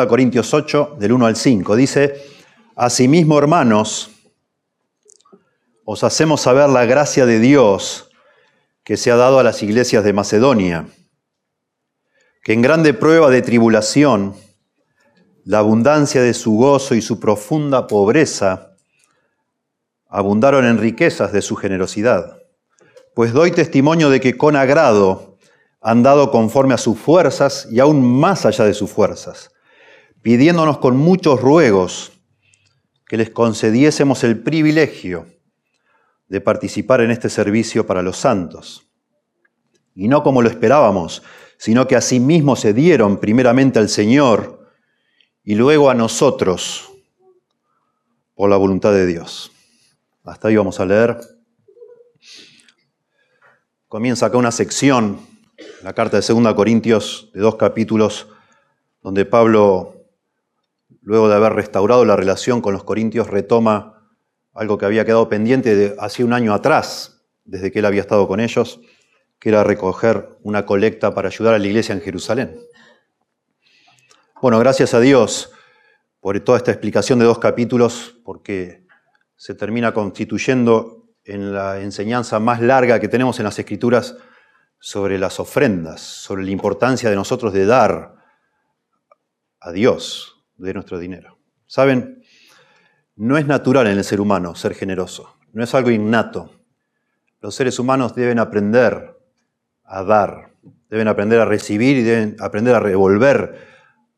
2 Corintios 8, del 1 al 5. Dice, Asimismo, hermanos, os hacemos saber la gracia de Dios que se ha dado a las iglesias de Macedonia, que en grande prueba de tribulación, la abundancia de su gozo y su profunda pobreza abundaron en riquezas de su generosidad. Pues doy testimonio de que con agrado han dado conforme a sus fuerzas y aún más allá de sus fuerzas, pidiéndonos con muchos ruegos que les concediésemos el privilegio de participar en este servicio para los santos. Y no como lo esperábamos, sino que asimismo se dieron primeramente al Señor y luego a nosotros por la voluntad de Dios. Hasta ahí vamos a leer. Comienza acá una sección, la carta de 2 Corintios, de dos capítulos, donde Pablo, luego de haber restaurado la relación con los corintios, retoma algo que había quedado pendiente hace un año atrás, desde que él había estado con ellos, que era recoger una colecta para ayudar a la iglesia en Jerusalén. Bueno, gracias a Dios por toda esta explicación de dos capítulos, porque se termina constituyendo en la enseñanza más larga que tenemos en las Escrituras sobre las ofrendas, sobre la importancia de nosotros de dar a Dios de nuestro dinero. Saben, no es natural en el ser humano ser generoso, no es algo innato. Los seres humanos deben aprender a dar, deben aprender a recibir y deben aprender a revolver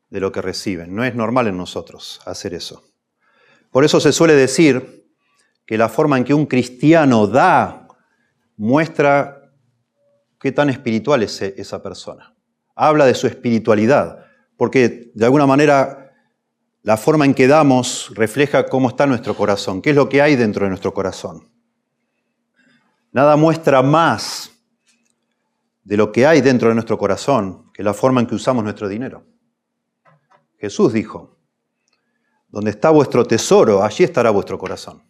de lo que reciben. No es normal en nosotros hacer eso. Por eso se suele decir que la forma en que un cristiano da muestra qué tan espiritual es esa persona. Habla de su espiritualidad, porque de alguna manera la forma en que damos refleja cómo está nuestro corazón, qué es lo que hay dentro de nuestro corazón. Nada muestra más de lo que hay dentro de nuestro corazón que la forma en que usamos nuestro dinero. Jesús dijo, donde está vuestro tesoro, allí estará vuestro corazón.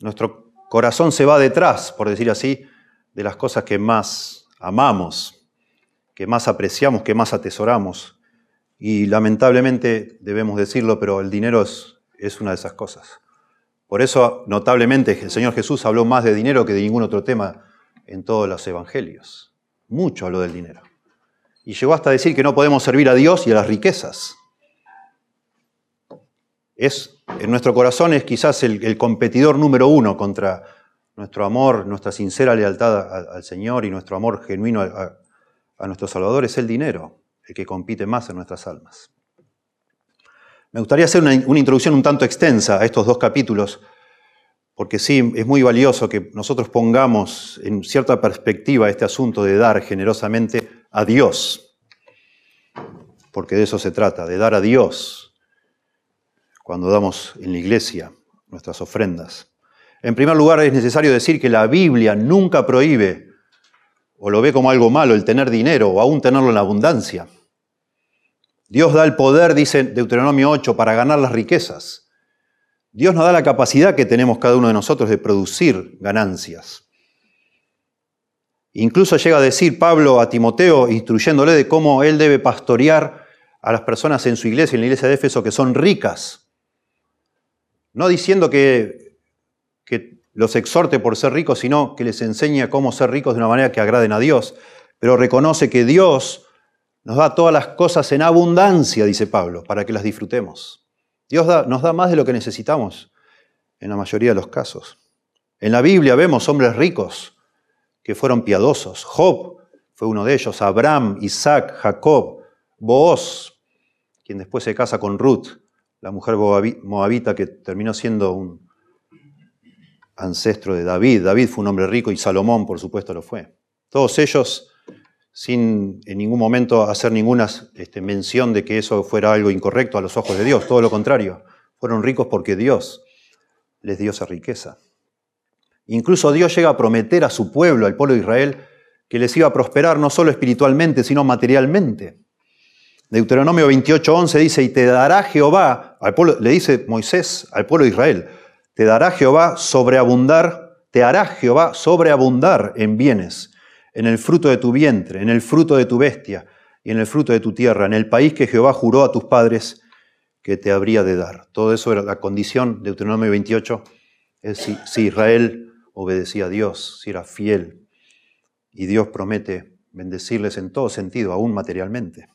Nuestro corazón se va detrás, por decir así, de las cosas que más amamos, que más apreciamos, que más atesoramos. Y lamentablemente debemos decirlo, pero el dinero es, una de esas cosas. Por eso, notablemente, el Señor Jesús habló más de dinero que de ningún otro tema en todos los evangelios. Mucho habló del dinero. Y llegó hasta decir que no podemos servir a Dios y a las riquezas. Es en nuestro corazón es quizás el, competidor número uno contra nuestro amor, nuestra sincera lealtad al, Señor y nuestro amor genuino a, nuestro Salvador, es el dinero, el que compite más en nuestras almas. Me gustaría hacer una, una introducción un tanto extensa a estos dos capítulos, porque sí, es muy valioso que nosotros pongamos en cierta perspectiva este asunto de dar generosamente a Dios, porque de eso se trata, de dar a Dios cuando damos en la iglesia nuestras ofrendas. En primer lugar, es necesario decir que la Biblia nunca prohíbe o lo ve como algo malo el tener dinero o aún tenerlo en abundancia. Dios da el poder, dice Deuteronomio 8, para ganar las riquezas. Dios nos da la capacidad que tenemos cada uno de nosotros de producir ganancias. Incluso llega a decir Pablo a Timoteo, instruyéndole de cómo él debe pastorear a las personas en su iglesia, en la iglesia de Éfeso, que son ricas, no diciendo que, los exhorte por ser ricos, sino que les enseñe cómo ser ricos de una manera que agraden a Dios. Pero reconoce que Dios nos da todas las cosas en abundancia, dice Pablo, para que las disfrutemos. Dios nos da más de lo que necesitamos en la mayoría de los casos. En la Biblia vemos hombres ricos que fueron piadosos. Job fue uno de ellos, Abraham, Isaac, Jacob, Booz, quien después se casa con Ruth, la mujer moabita que terminó siendo un ancestro de David. David fue un hombre rico y Salomón, por supuesto, lo fue. Todos ellos, sin en ningún momento hacer ninguna este, mención de que eso fuera algo incorrecto a los ojos de Dios, todo lo contrario, fueron ricos porque Dios les dio esa riqueza. Incluso Dios llega a prometer a su pueblo, al pueblo de Israel, que les iba a prosperar no solo espiritualmente, sino materialmente. Deuteronomio 28:11 dice, y te dará Jehová, al pueblo, le dice Moisés al pueblo de Israel, te dará Jehová sobreabundar, te hará Jehová sobreabundar en bienes, en el fruto de tu vientre, en el fruto de tu bestia, y en el fruto de tu tierra, en el país que Jehová juró a tus padres que te habría de dar. Todo eso era la condición, de Deuteronomio 28, es si, si Israel obedecía a Dios, si era fiel. Y Dios promete bendecirles en todo sentido, aún materialmente.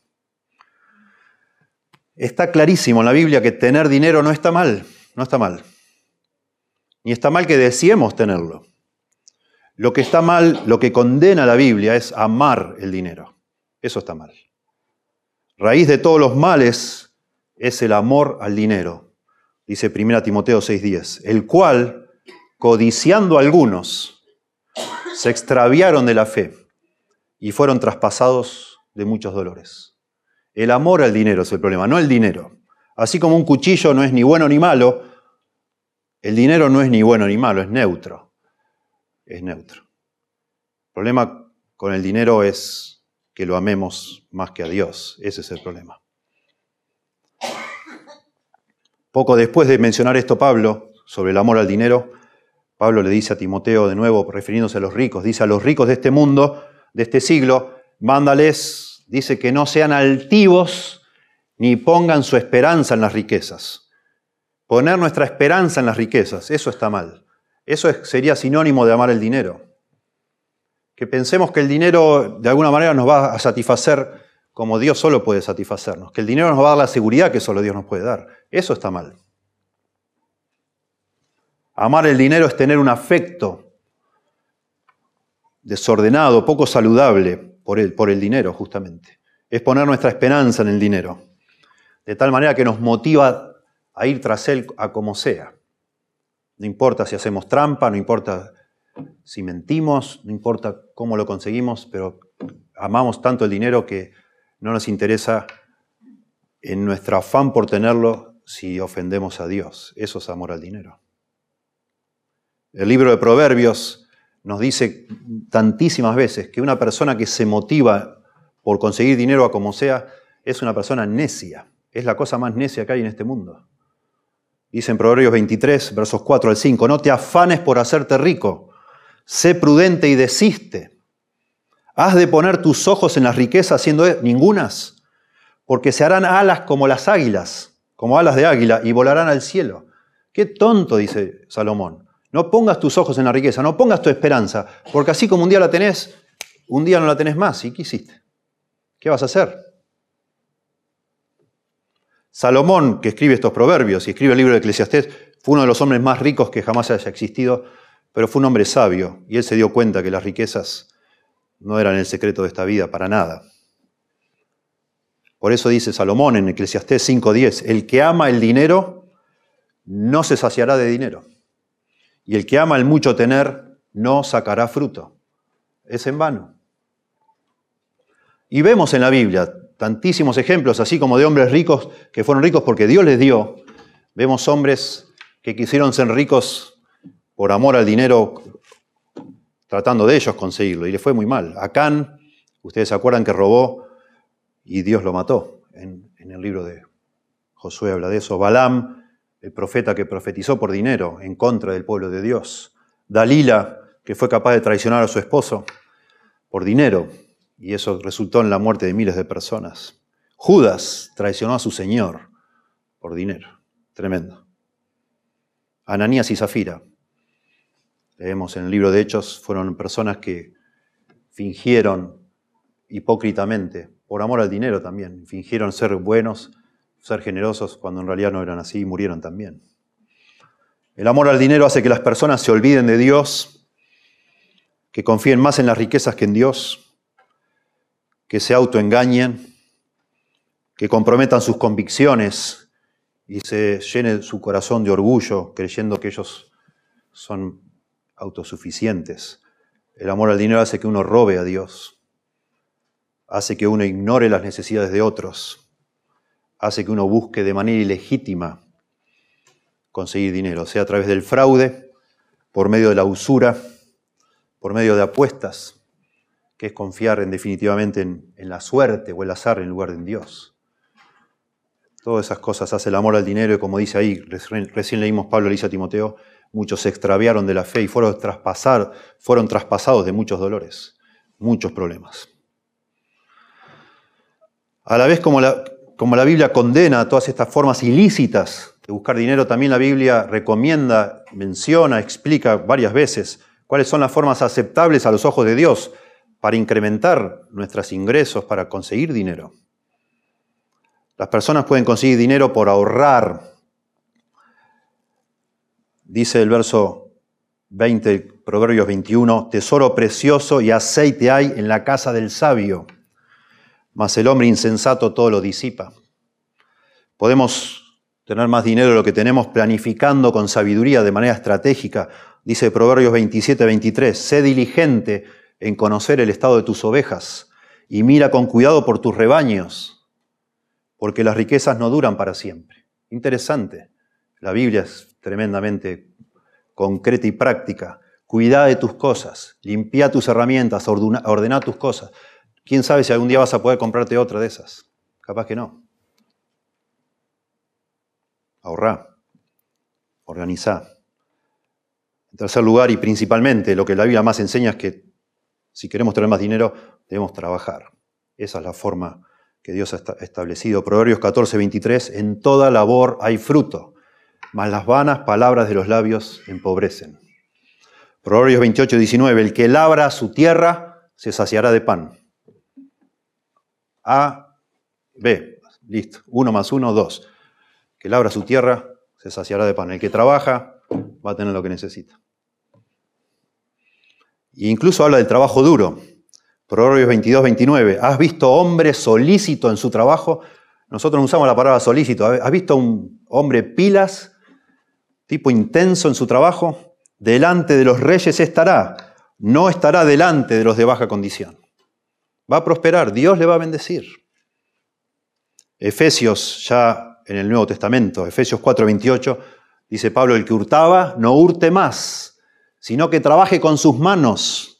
Está clarísimo en la Biblia que tener dinero no está mal, no está mal. Ni está mal que deseemos tenerlo. Lo que está mal, lo que condena la Biblia es amar el dinero. Eso está mal. Raíz de todos los males es el amor al dinero, dice 1 Timoteo 6:10, el cual, codiciando a algunos, se extraviaron de la fe y fueron traspasados de muchos dolores. El amor al dinero es el problema, no el dinero. Así como un cuchillo no es ni bueno ni malo, el dinero no es ni bueno ni malo, es neutro. Es neutro. El problema con el dinero es que lo amemos más que a Dios. Ese es el problema. Poco después de mencionar esto Pablo sobre el amor al dinero, Pablo le dice a Timoteo de nuevo, refiriéndose a los ricos, dice a los ricos de este mundo, de este siglo, mándales dice que no sean altivos ni pongan su esperanza en las riquezas. Poner nuestra esperanza en las riquezas, eso está mal. Eso sería sinónimo de amar el dinero. Que pensemos que el dinero de alguna manera nos va a satisfacer como Dios solo puede satisfacernos. Que el dinero nos va a dar la seguridad que solo Dios nos puede dar. Eso está mal. Amar el dinero es tener un afecto desordenado, poco saludable, por el, por el dinero, justamente. Es poner nuestra esperanza en el dinero. De tal manera que nos motiva a ir tras él a como sea. No importa si hacemos trampa, no importa si mentimos, no importa cómo lo conseguimos, pero amamos tanto el dinero que no nos interesa en nuestro afán por tenerlo si ofendemos a Dios. Eso es amor al dinero. El libro de Proverbios nos dice tantísimas veces que una persona que se motiva por conseguir dinero a como sea es una persona necia. Es la cosa más necia que hay en este mundo. Dice en Proverbios 23, versos 4 al 5, no te afanes por hacerte rico, sé prudente y desiste. Has de poner tus ojos en las riquezas siendo ningunas, porque se harán alas como las águilas, como alas de águila, y volarán al cielo. Qué tonto, dice Salomón. No pongas tus ojos en la riqueza, no pongas tu esperanza, porque así como un día la tenés, un día no la tenés más. ¿Y qué hiciste? ¿Qué vas a hacer? Salomón, que escribe estos proverbios y escribe el libro de Eclesiastés, fue uno de los hombres más ricos que jamás haya existido, pero fue un hombre sabio y él se dio cuenta que las riquezas no eran el secreto de esta vida para nada. Por eso dice Salomón en Eclesiastés 5:10, el que ama el dinero no se saciará de dinero. Y el que ama el mucho tener no sacará fruto. Es en vano. Y vemos en la Biblia tantísimos ejemplos, así como de hombres ricos que fueron ricos porque Dios les dio. Vemos hombres que quisieron ser ricos por amor al dinero, tratando de ellos conseguirlo, y le fue muy mal. Acán, ustedes se acuerdan que robó y Dios lo mató. En, en el libro de Josué habla de eso. Balaam el profeta que profetizó por dinero en contra del pueblo de Dios. Dalila, que fue capaz de traicionar a su esposo por dinero, y eso resultó en la muerte de miles de personas. Judas traicionó a su Señor por dinero. Tremendo. Ananías y Zafira, leemos en el libro de Hechos, fueron personas que fingieron hipócritamente, por amor al dinero también, fingieron ser buenos ser generosos cuando en realidad no eran así y murieron también. El amor al dinero hace que las personas se olviden de Dios, que confíen más en las riquezas que en Dios, que se autoengañen, que comprometan sus convicciones y se llene su corazón de orgullo creyendo que ellos son autosuficientes. El amor al dinero hace que uno robe a Dios, hace que uno ignore las necesidades de otros hace que uno busque de manera ilegítima conseguir dinero, sea a través del fraude, por medio de la usura, por medio de apuestas, es confiar en definitivamente en, la suerte o el azar en lugar de en Dios. Todas esas cosas hace el amor al dinero y como dice ahí, recién leímos Pablo le dice a Timoteo, muchos se extraviaron de la fe y fueron, fueron traspasados de muchos dolores, muchos problemas. A la vez como la, como la Biblia condena todas estas formas ilícitas de buscar dinero, también la Biblia recomienda, menciona, explica varias veces cuáles son las formas aceptables a los ojos de Dios para incrementar nuestros ingresos, para conseguir dinero. Las personas pueden conseguir dinero por ahorrar. Dice el verso 20, Proverbios 21, tesoro precioso y aceite hay en la casa del sabio mas el hombre insensato todo lo disipa. Podemos tener más dinero de lo que tenemos planificando con sabiduría de manera estratégica. Dice Proverbios 27, 23, sé diligente en conocer el estado de tus ovejas y mira con cuidado por tus rebaños, porque las riquezas no duran para siempre. Interesante. La Biblia es tremendamente concreta y práctica. Cuida de tus cosas, limpia tus herramientas, ordena tus cosas. ¿Quién sabe si algún día vas a poder comprarte otra de esas? Capaz que no. Ahorrá, organizá. En tercer lugar, y principalmente, lo que la Biblia más enseña es que si queremos tener más dinero, debemos trabajar. Esa es la forma que Dios ha establecido. Proverbios 14, 23, en toda labor hay fruto, mas las vanas palabras de los labios empobrecen. Proverbios 28, 19, el que labra su tierra se saciará de pan. A, B. Listo. Uno más uno, dos. Que labra su tierra, se saciará de pan. El que trabaja va a tener lo que necesita. E incluso habla del trabajo duro. Proverbios 22, 29. ¿Has visto hombre solícito en su trabajo? Nosotros no usamos la palabra solícito. ¿Has visto un hombre pilas, tipo intenso en su trabajo? Delante de los reyes estará, no estará delante de los de baja condición. Va a prosperar, Dios le va a bendecir. Efesios, ya en el Nuevo Testamento, Efesios 4:28, dice Pablo, el que hurtaba, no hurte más, sino que trabaje con sus manos,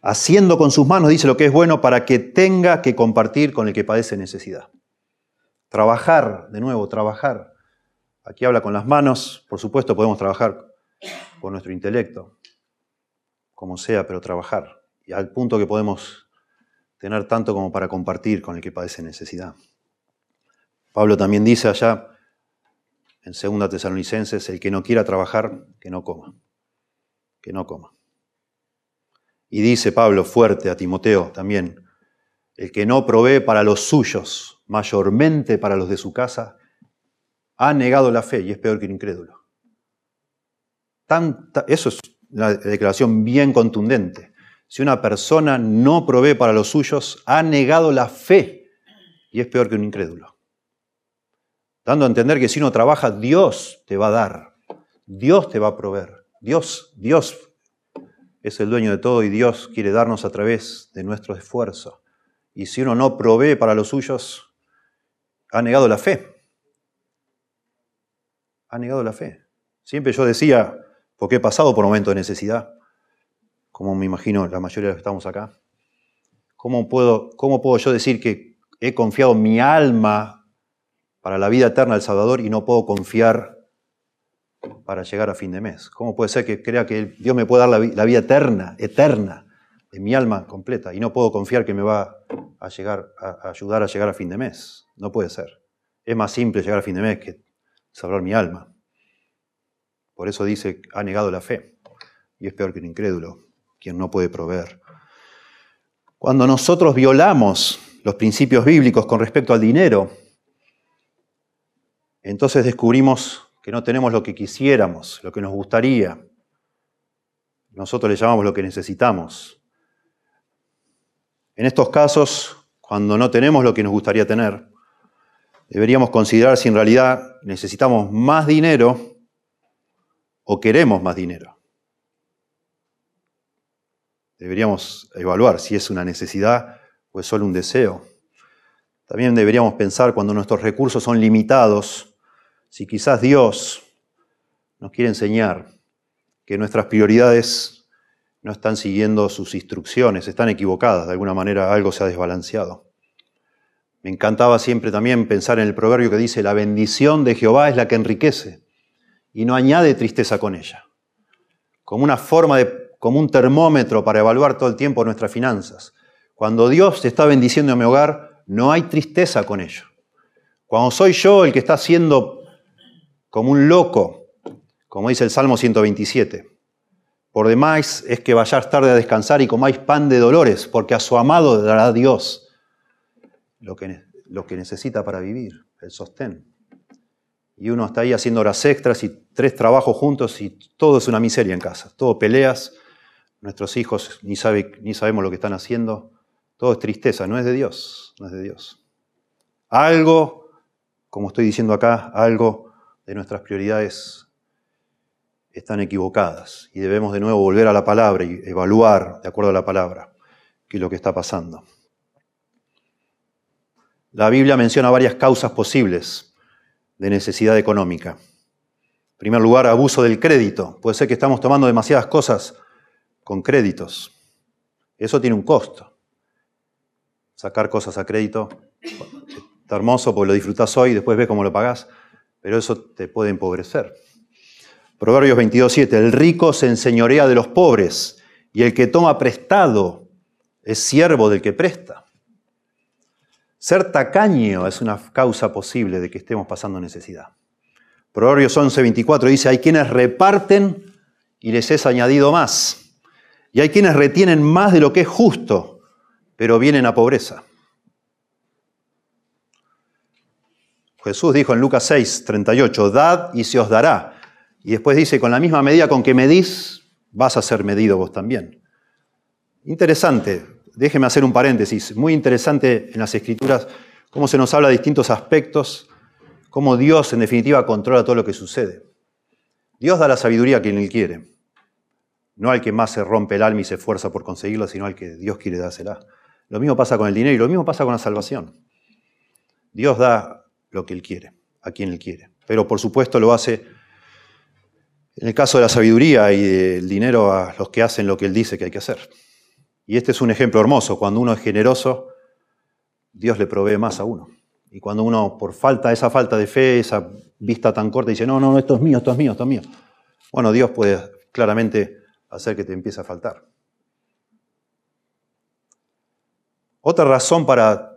haciendo con sus manos, dice lo que es bueno, para que tenga que compartir con el que padece necesidad. Trabajar, de nuevo, trabajar. Aquí habla con las manos, por supuesto podemos trabajar con nuestro intelecto, como sea, pero trabajar. Y al punto que podemos tener tanto como para compartir con el que padece necesidad. Pablo también dice allá en 2 Tesalonicenses, el que no quiera trabajar, que no coma, que no coma. Y dice Pablo fuerte a Timoteo también, el que no provee para los suyos, mayormente para los de su casa, ha negado la fe y es peor que el incrédulo. eso es una declaración bien contundente. Si una persona no provee para los suyos, ha negado la fe y es peor que un incrédulo. Dando a entender que si uno trabaja, Dios te va a dar, Dios te va a proveer. Dios, Dios es el dueño de todo y Dios quiere darnos a través de nuestro esfuerzo. Y si uno no provee para los suyos, ha negado la fe. Ha negado la fe. Siempre yo decía, porque he pasado por momentos de necesidad, como me imagino la mayoría de los que estamos acá? ¿Cómo puedo, ¿Cómo puedo yo decir que he confiado mi alma para la vida eterna del Salvador y no puedo confiar para llegar a fin de mes? ¿Cómo puede ser que crea que Dios me puede dar la, vida eterna, eterna, de mi alma completa y no puedo confiar que me va a, a, ayudar a llegar a fin de mes? No puede ser. Es más simple llegar a fin de mes que salvar mi alma. Por eso dice, ha negado la fe y es peor que un incrédulo quien no puede proveer. Cuando nosotros violamos los principios bíblicos con respecto al dinero, entonces descubrimos que no tenemos lo que quisiéramos, lo que nos gustaría. Nosotros le llamamos lo que necesitamos. En estos casos, cuando no tenemos lo que nos gustaría tener, deberíamos considerar si en realidad necesitamos más dinero o queremos más dinero deberíamos evaluar si es una necesidad o es solo un deseo. También deberíamos pensar cuando nuestros recursos son limitados, si quizás Dios nos quiere enseñar que nuestras prioridades no están siguiendo sus instrucciones, están equivocadas, de alguna manera algo se ha desbalanceado. Me encantaba siempre también pensar en el proverbio que dice, la bendición de Jehová es la que enriquece y no añade tristeza con ella. Como una forma de como un termómetro para evaluar todo el tiempo nuestras finanzas. Cuando Dios te está bendiciendo en mi hogar, no hay tristeza con ello. Cuando soy yo el que está haciendo como un loco, como dice el Salmo 127, por demás es que vayáis tarde a descansar y comáis pan de dolores, porque a su amado dará Dios lo que, lo que necesita para vivir, el sostén. Y uno está ahí haciendo horas extras y tres trabajos juntos y todo es una miseria en casa. Todo peleas, nuestros hijos ni, ni sabemos lo que están haciendo. Todo es tristeza, no es de Dios, no es de Dios. Algo, como estoy diciendo acá, algo de nuestras prioridades están equivocadas y debemos de nuevo volver a la palabra y evaluar, de acuerdo a la palabra, qué es lo que está pasando. La Biblia menciona varias causas posibles de necesidad económica. En primer lugar, abuso del crédito. Puede ser que estamos tomando demasiadas cosas con créditos. Eso tiene un costo. Sacar cosas a crédito está hermoso porque lo disfrutas hoy y después ves cómo lo pagás, pero eso te puede empobrecer. Proverbios 22.7, el rico se enseñorea de los pobres y el que toma prestado es siervo del que presta. Ser tacaño es una causa posible de que estemos pasando necesidad. Proverbios 11.24 dice, hay quienes reparten y les es añadido más. Y hay quienes retienen más de lo que es justo, pero vienen a pobreza. Jesús dijo en Lucas 6.38, dad y se os dará y después dice, con la misma medida con que medís, vas a ser medido vos también. Interesante, déjeme hacer un paréntesis, muy interesante en las escrituras cómo se nos habla de distintos aspectos, cómo Dios en definitiva controla todo lo que sucede. Dios da la sabiduría a quien Él quiere, no al que más se rompe el alma y se esfuerza por conseguirla, sino al que Dios quiere dársela. Lo mismo pasa con el dinero y lo mismo pasa con la salvación. Dios da lo que Él quiere, a quien Él quiere, pero por supuesto lo hace en el caso de la sabiduría y del dinero a los que hacen lo que Él dice que hay que hacer. Y este es un ejemplo hermoso. Cuando uno es generoso, Dios le provee más a uno. Y cuando uno, por falta, esa falta de fe, esa vista tan corta, dice, no, no, esto es mío, esto es mío, esto es mío. Bueno, Dios puede claramente hacer que te empiece a faltar. Otra razón para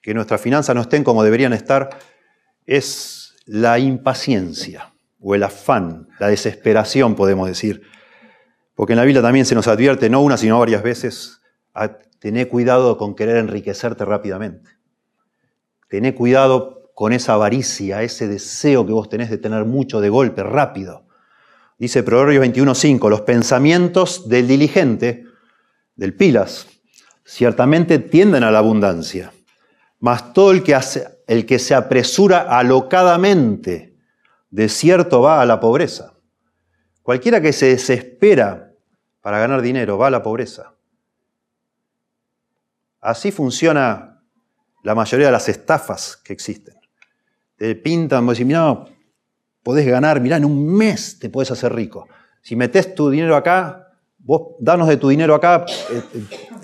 que nuestras finanzas no estén como deberían estar es la impaciencia o el afán, la desesperación, podemos decir. Porque en la Biblia también se nos advierte, no una, sino varias veces, a tener cuidado con querer enriquecerte rápidamente. Tener cuidado con esa avaricia, ese deseo que vos tenés de tener mucho de golpe, rápido. Dice Proverbios 21.5, los pensamientos del diligente, del pilas, ciertamente tienden a la abundancia, mas todo el que, hace, el que se apresura alocadamente de cierto va a la pobreza. Cualquiera que se desespera para ganar dinero va a la pobreza. Así funciona la mayoría de las estafas que existen. Te pintan, vos decís, mirá, podés ganar, mirá, en un mes te podés hacer rico. Si metés tu dinero acá, vos danos de tu dinero acá, eh,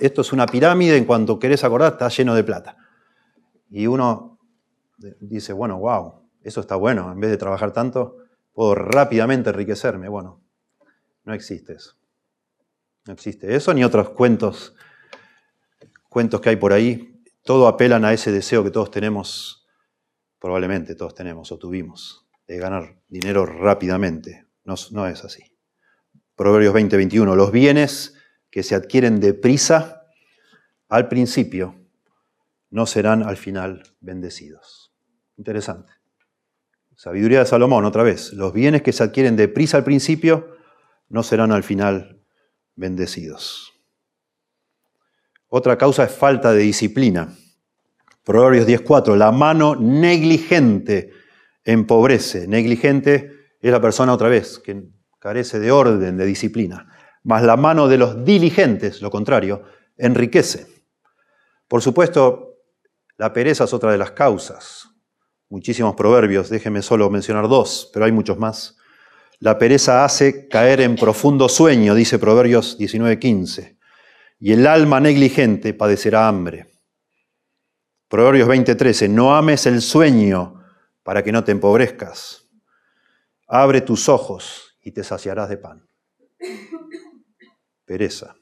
esto es una pirámide, en cuanto querés acordar, está lleno de plata. Y uno dice, bueno, wow, eso está bueno, en vez de trabajar tanto, puedo rápidamente enriquecerme. Bueno, no existe eso. No existe eso ni otros cuentos, cuentos que hay por ahí. Todo apelan a ese deseo que todos tenemos, probablemente todos tenemos o tuvimos, de ganar dinero rápidamente. No, no es así. Proverbios 20, 21. Los bienes que se adquieren deprisa al principio no serán al final bendecidos. Interesante. Sabiduría de Salomón, otra vez. Los bienes que se adquieren deprisa al principio no serán al final bendecidos. Otra causa es falta de disciplina. Proverbios 10.4, la mano negligente empobrece. Negligente es la persona otra vez que carece de orden, de disciplina. Mas la mano de los diligentes, lo contrario, enriquece. Por supuesto, la pereza es otra de las causas muchísimos proverbios, déjeme solo mencionar dos, pero hay muchos más. La pereza hace caer en profundo sueño, dice Proverbios 19:15, y el alma negligente padecerá hambre. Proverbios 20:13, no ames el sueño para que no te empobrezcas. Abre tus ojos y te saciarás de pan. Pereza.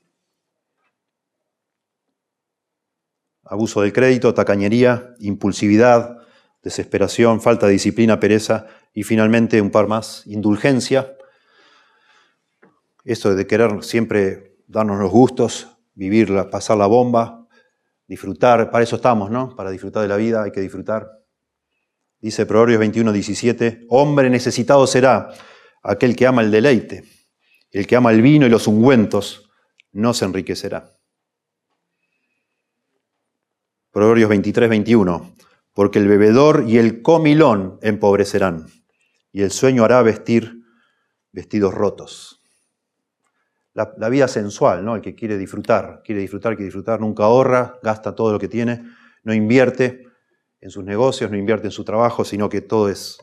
abuso del crédito, tacañería, impulsividad, desesperación, falta de disciplina, pereza y finalmente un par más, indulgencia. Esto de querer siempre darnos los gustos, vivir, pasar la bomba, disfrutar, para eso estamos, ¿no? Para disfrutar de la vida hay que disfrutar. Dice Proverbios 21, 17, hombre necesitado será aquel que ama el deleite, el que ama el vino y los ungüentos, no se enriquecerá. Proverbios 23, 21, porque el bebedor y el comilón empobrecerán, y el sueño hará vestir vestidos rotos. La, vida sensual, ¿no? El que quiere disfrutar, quiere disfrutar, quiere disfrutar, nunca ahorra, gasta todo lo que tiene, no invierte en sus negocios, no invierte en su trabajo, sino que todo es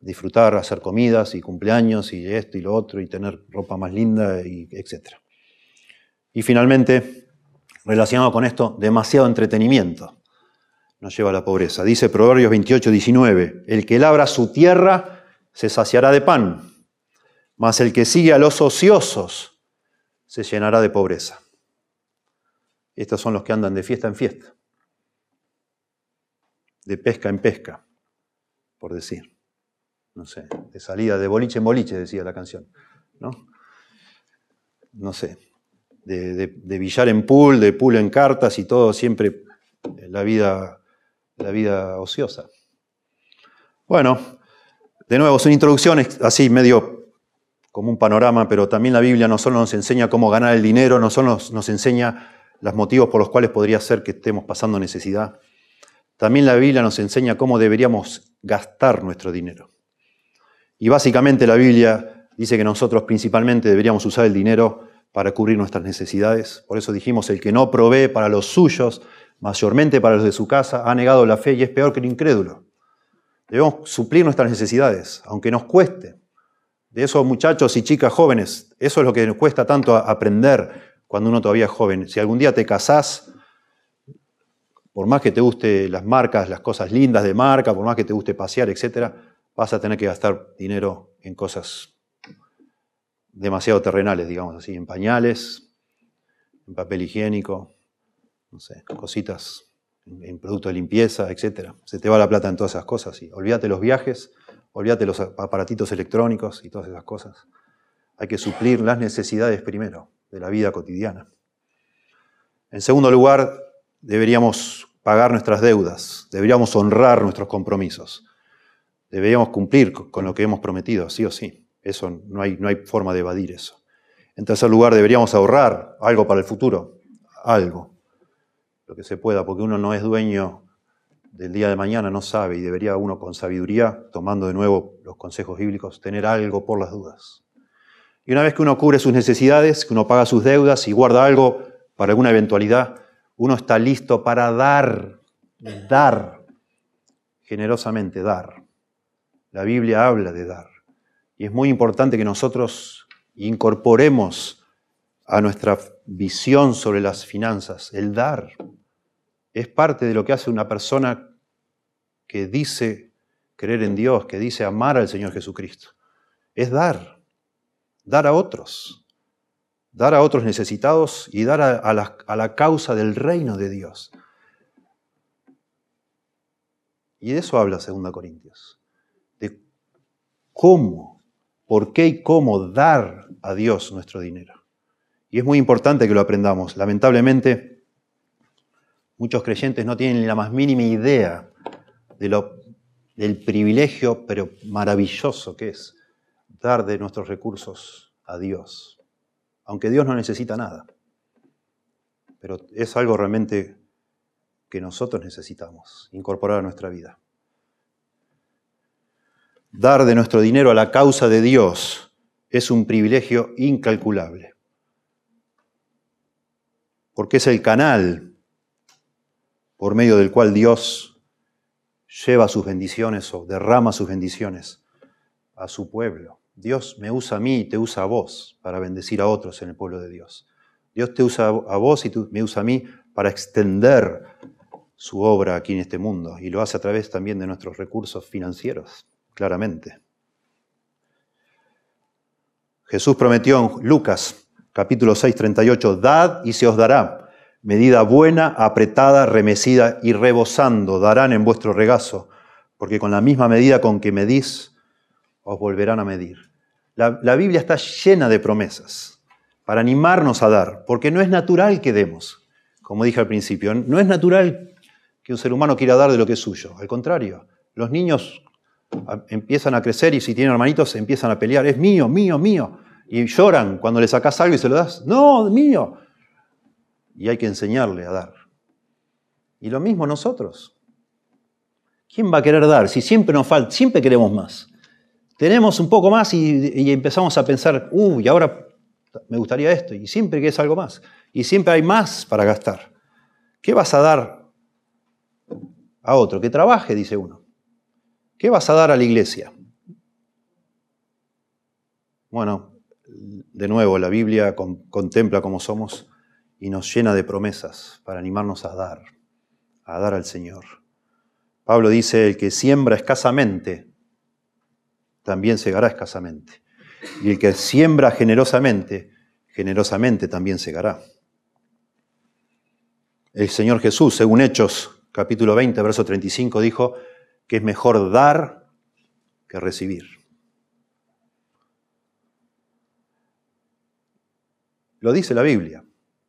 disfrutar, hacer comidas y cumpleaños y esto y lo otro y tener ropa más linda y etc. Y finalmente, relacionado con esto, demasiado entretenimiento nos lleva a la pobreza. Dice Proverbios 28, 19, el que labra su tierra se saciará de pan, mas el que sigue a los ociosos se llenará de pobreza. Estos son los que andan de fiesta en fiesta, de pesca en pesca, por decir. No sé, de salida de boliche en boliche, decía la canción. ¿no? No sé, de, billar en pool, de pool en cartas y todo, siempre la vida, la vida ociosa. Bueno, de nuevo, son introducciones así medio como un panorama, pero también la Biblia no solo nos enseña cómo ganar el dinero, no solo nos, enseña los motivos por los cuales podría ser que estemos pasando necesidad. También la Biblia nos enseña cómo deberíamos gastar nuestro dinero. Y básicamente la Biblia dice que nosotros principalmente deberíamos usar el dinero para cubrir nuestras necesidades. Por eso dijimos, el que no provee para los suyos, mayormente para los de su casa, ha negado la fe y es peor que el incrédulo. Debemos suplir nuestras necesidades, aunque nos cueste. De esos muchachos y chicas jóvenes, eso es lo que nos cuesta tanto aprender cuando uno todavía es joven. Si algún día te casás, por más que te guste las marcas, las cosas lindas de marca, por más que te guste pasear, etc., vas a tener que gastar dinero en cosas demasiado terrenales, digamos así, en pañales, en papel higiénico, cositas, en productos de limpieza, etc. Se te va la plata en todas esas cosas. Y olvídate los viajes, olvídate los aparatitos electrónicos y todas esas cosas. Hay que suplir las necesidades primero de la vida cotidiana. En segundo lugar, deberíamos pagar nuestras deudas, deberíamos honrar nuestros compromisos, deberíamos cumplir con lo que hemos prometido, sí o sí. Eso no hay, no hay forma de evadir eso. En tercer lugar, deberíamos ahorrar algo para el futuro, algo, lo que se pueda, porque uno no es dueño del día de mañana, no sabe, y debería uno con sabiduría, tomando de nuevo los consejos bíblicos, tener algo por las dudas. Y una vez que uno cubre sus necesidades, que uno paga sus deudas y guarda algo para alguna eventualidad, uno está listo para dar, dar, generosamente dar. La Biblia habla de dar. Y es muy importante que nosotros incorporemos a nuestra visión sobre las finanzas el dar. Es parte de lo que hace una persona que dice creer en Dios, que dice amar al Señor Jesucristo. Es dar, dar a otros, dar a otros necesitados y dar a, la, a la causa del reino de Dios. Y de eso habla 2 Corintios, de cómo por qué y cómo dar a Dios nuestro dinero. Y es muy importante que lo aprendamos. Lamentablemente, muchos creyentes no tienen la más mínima idea de lo, del privilegio, pero maravilloso que es dar de nuestros recursos a Dios, aunque Dios no necesita nada. Pero es algo realmente que nosotros necesitamos incorporar a nuestra vida dar de nuestro dinero a la causa de Dios es un privilegio incalculable. Porque es el canal por medio del cual Dios lleva sus bendiciones o derrama sus bendiciones a su pueblo. Dios me usa a mí y te usa a vos para bendecir a otros en el pueblo de Dios. Dios te usa a vos y me usa a mí para extender su obra aquí en este mundo y lo hace a través también de nuestros recursos financieros claramente. Jesús prometió en Lucas capítulo 6, 38, dad y se os dará, medida buena, apretada, remecida y rebosando darán en vuestro regazo, porque con la misma medida con que medís, os volverán a medir. La, la Biblia está llena de promesas para animarnos a dar, porque no es natural que demos, como dije al principio, no es natural que un ser humano quiera dar de lo que es suyo, al contrario, los niños empiezan a crecer y si tienen hermanitos empiezan a pelear, es mío, mío, mío, y lloran cuando le sacas algo y se lo das, no, mío, y hay que enseñarle a dar. Y lo mismo nosotros. ¿Quién va a querer dar si siempre nos falta, siempre queremos más? Tenemos un poco más y, empezamos a pensar, uy, ahora me gustaría esto, y siempre que es algo más. Y siempre hay más para gastar. ¿Qué vas a dar a otro? Que trabaje, dice uno. ¿Qué vas a dar a la iglesia? Bueno, de nuevo, la Biblia contempla cómo somos y nos llena de promesas para animarnos a dar, a dar al Señor. Pablo dice, el que siembra escasamente, también segará escasamente. Y el que siembra generosamente, generosamente también segará. El Señor Jesús, según Hechos capítulo 20, verso 35, dijo que es mejor dar que recibir. Lo dice la Biblia.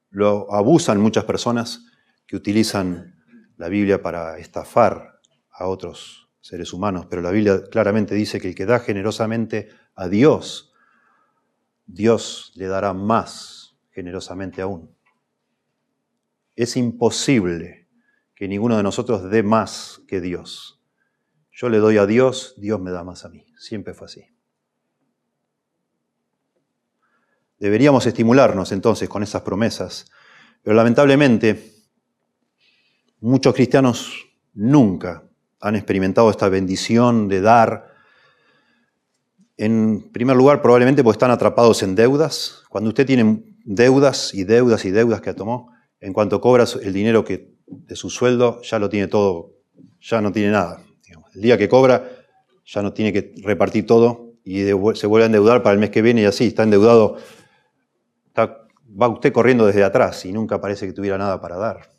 Lo abusan muchas personas que utilizan la Biblia para estafar a otros seres humanos, pero la Biblia claramente dice que el que da generosamente a Dios, Dios le dará más generosamente aún. Es imposible que ninguno de nosotros dé más que Dios. Yo le doy a Dios, Dios me da más a mí. Siempre fue así. Deberíamos estimularnos entonces con esas promesas, pero lamentablemente muchos cristianos nunca han experimentado esta bendición de dar. En primer lugar, probablemente porque están atrapados en deudas. Cuando usted tiene deudas y deudas y deudas que tomó, en cuanto cobra el dinero que, de su sueldo, ya lo tiene todo, ya no tiene nada. El día que cobra, ya no tiene que repartir todo y se vuelve a endeudar para el mes que viene y así, está endeudado va usted corriendo desde atrás y nunca parece que tuviera nada para dar.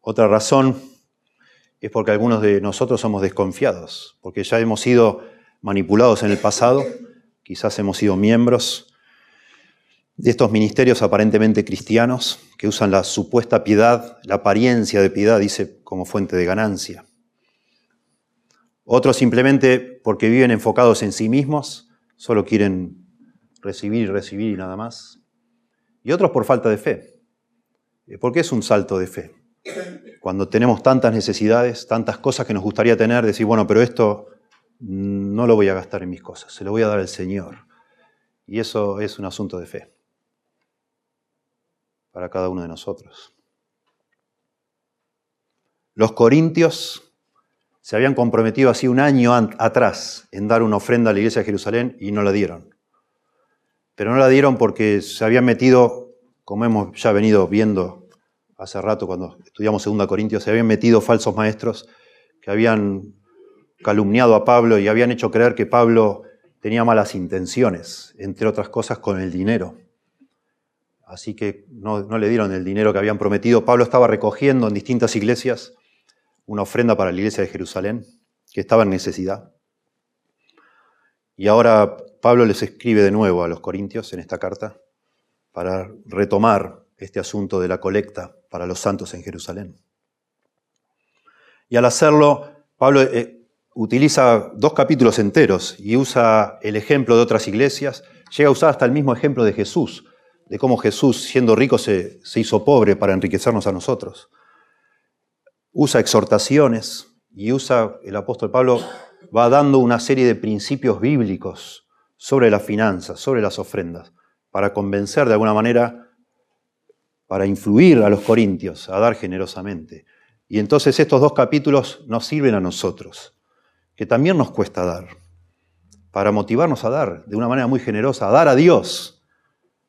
Otra razón es porque algunos de nosotros somos desconfiados, porque ya hemos sido manipulados en el pasado, quizás hemos sido miembros de estos ministerios aparentemente cristianos que usan la supuesta piedad, la apariencia de piedad, dice, como fuente de ganancia. Otros simplemente porque viven enfocados en sí mismos, solo quieren recibir y recibir y nada más y otros por falta de fe. Eh, ¿Por qué es un salto de fe? Cuando tenemos tantas necesidades, tantas cosas que nos gustaría tener, decir, bueno, pero esto no lo voy a gastar en mis cosas, se lo voy a dar al Señor. Y eso es un asunto de fe para cada uno de nosotros. Los corintios se habían comprometido así un año atrás en dar una ofrenda a la iglesia de Jerusalén y no la dieron pero no la dieron porque se habían metido, como hemos ya venido viendo hace rato cuando estudiamos 2 Corintios, se habían metido falsos maestros que habían calumniado a Pablo y habían hecho creer que Pablo tenía malas intenciones, entre otras cosas con el dinero. Así que no, no, le dieron el dinero que habían prometido. Pablo estaba recogiendo en distintas iglesias una ofrenda para la iglesia de Jerusalén, que estaba en necesidad. Y ahora Pablo les escribe de nuevo a los corintios en esta carta para retomar este asunto de la colecta para los santos en Jerusalén. Y al hacerlo, Pablo eh, utiliza dos capítulos enteros y usa el ejemplo de otras iglesias, llega a usar hasta el mismo ejemplo de Jesús, de cómo Jesús, siendo rico, se, se hizo pobre para enriquecernos a nosotros. Usa exhortaciones y usa el apóstol Pablo va dando una serie de principios bíblicos sobre las finanzas, sobre las ofrendas, para convencer de alguna manera, para influir a los corintios a dar generosamente. Y entonces estos dos capítulos nos sirven a nosotros, que también nos cuesta dar, para motivarnos a dar de una manera muy generosa, a dar a Dios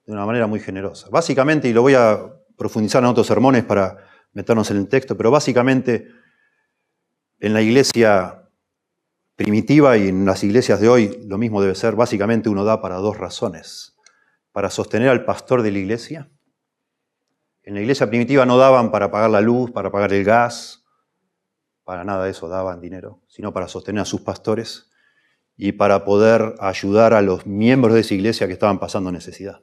de una manera muy generosa. Básicamente, y lo voy a profundizar en otros sermones para meternos en el texto, pero básicamente en la iglesia primitiva y en las iglesias de hoy lo mismo debe ser, básicamente uno da para dos razones. Para sostener al pastor de la iglesia, En la iglesia primitiva no daban para pagar la luz, para pagar el gas, para nada de eso daban dinero, sino para sostener a sus pastores y para poder ayudar a los miembros de esa iglesia que estaban pasando necesidad.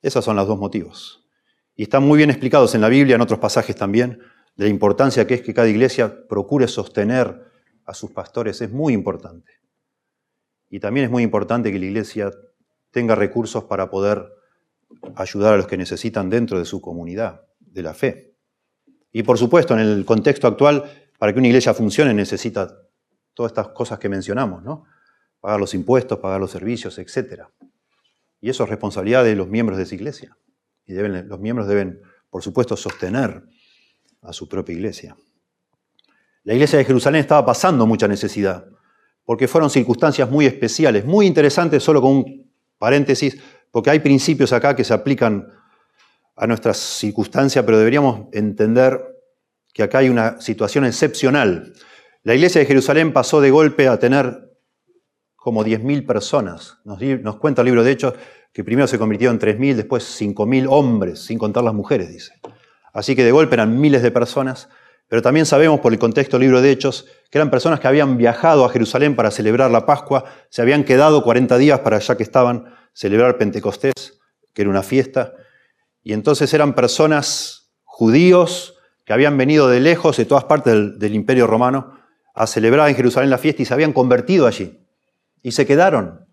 Esos son los dos motivos. Y están muy bien explicados en la Biblia, en otros pasajes también, de la importancia que es que cada iglesia procure sostener a sus pastores. Es muy importante. Y también es muy importante que la iglesia tenga recursos para poder ayudar a los que necesitan dentro de su comunidad de la fe. Y por supuesto, en el contexto actual, para que una iglesia funcione necesita todas estas cosas que mencionamos, ¿no? Pagar los impuestos, pagar los servicios, etc. Y eso es responsabilidad de los miembros de esa iglesia. Y deben, los miembros deben, por supuesto, sostener a su propia iglesia. La iglesia de Jerusalén estaba pasando mucha necesidad, porque fueron circunstancias muy especiales, muy interesantes, solo con un paréntesis, porque hay principios acá que se aplican a nuestras circunstancias, pero deberíamos entender que acá hay una situación excepcional. La iglesia de Jerusalén pasó de golpe a tener como 10.000 personas. Nos, nos, cuenta el libro de Hechos que primero se convirtió en 3.000, después 5.000 hombres, sin contar las mujeres, dice. Así que de golpe eran miles de personas, pero también sabemos por el contexto del libro de Hechos que eran personas que habían viajado a Jerusalén para celebrar la Pascua, se habían quedado 40 días para allá que estaban celebrar Pentecostés, que era una fiesta, y entonces eran personas judíos que habían venido de lejos, de todas partes del, imperio romano, a celebrar en Jerusalén la fiesta y se habían convertido allí. Y se quedaron,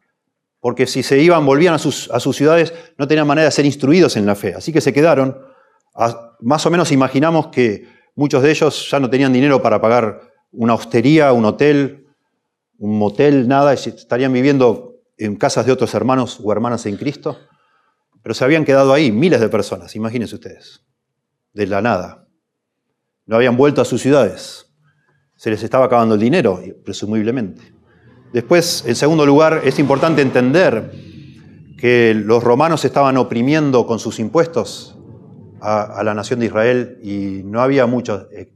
porque si se iban, volvían a sus, a sus ciudades, no tenían manera de ser instruidos en la fe. Así que se quedaron. más o menos imaginamos que muchos de ellos ya no tenían dinero para pagar una hostería, un hotel, un motel, nada, estarían viviendo en casas de otros hermanos o hermanas en Cristo, pero se habían quedado ahí miles de personas, imagínense ustedes, de la nada. No habían vuelto a sus ciudades. Se les estaba acabando el dinero, presumiblemente. Después, en segundo lugar, es importante entender que los romanos estaban oprimiendo con sus impuestos a, la nación de Israel y no había mucho eh,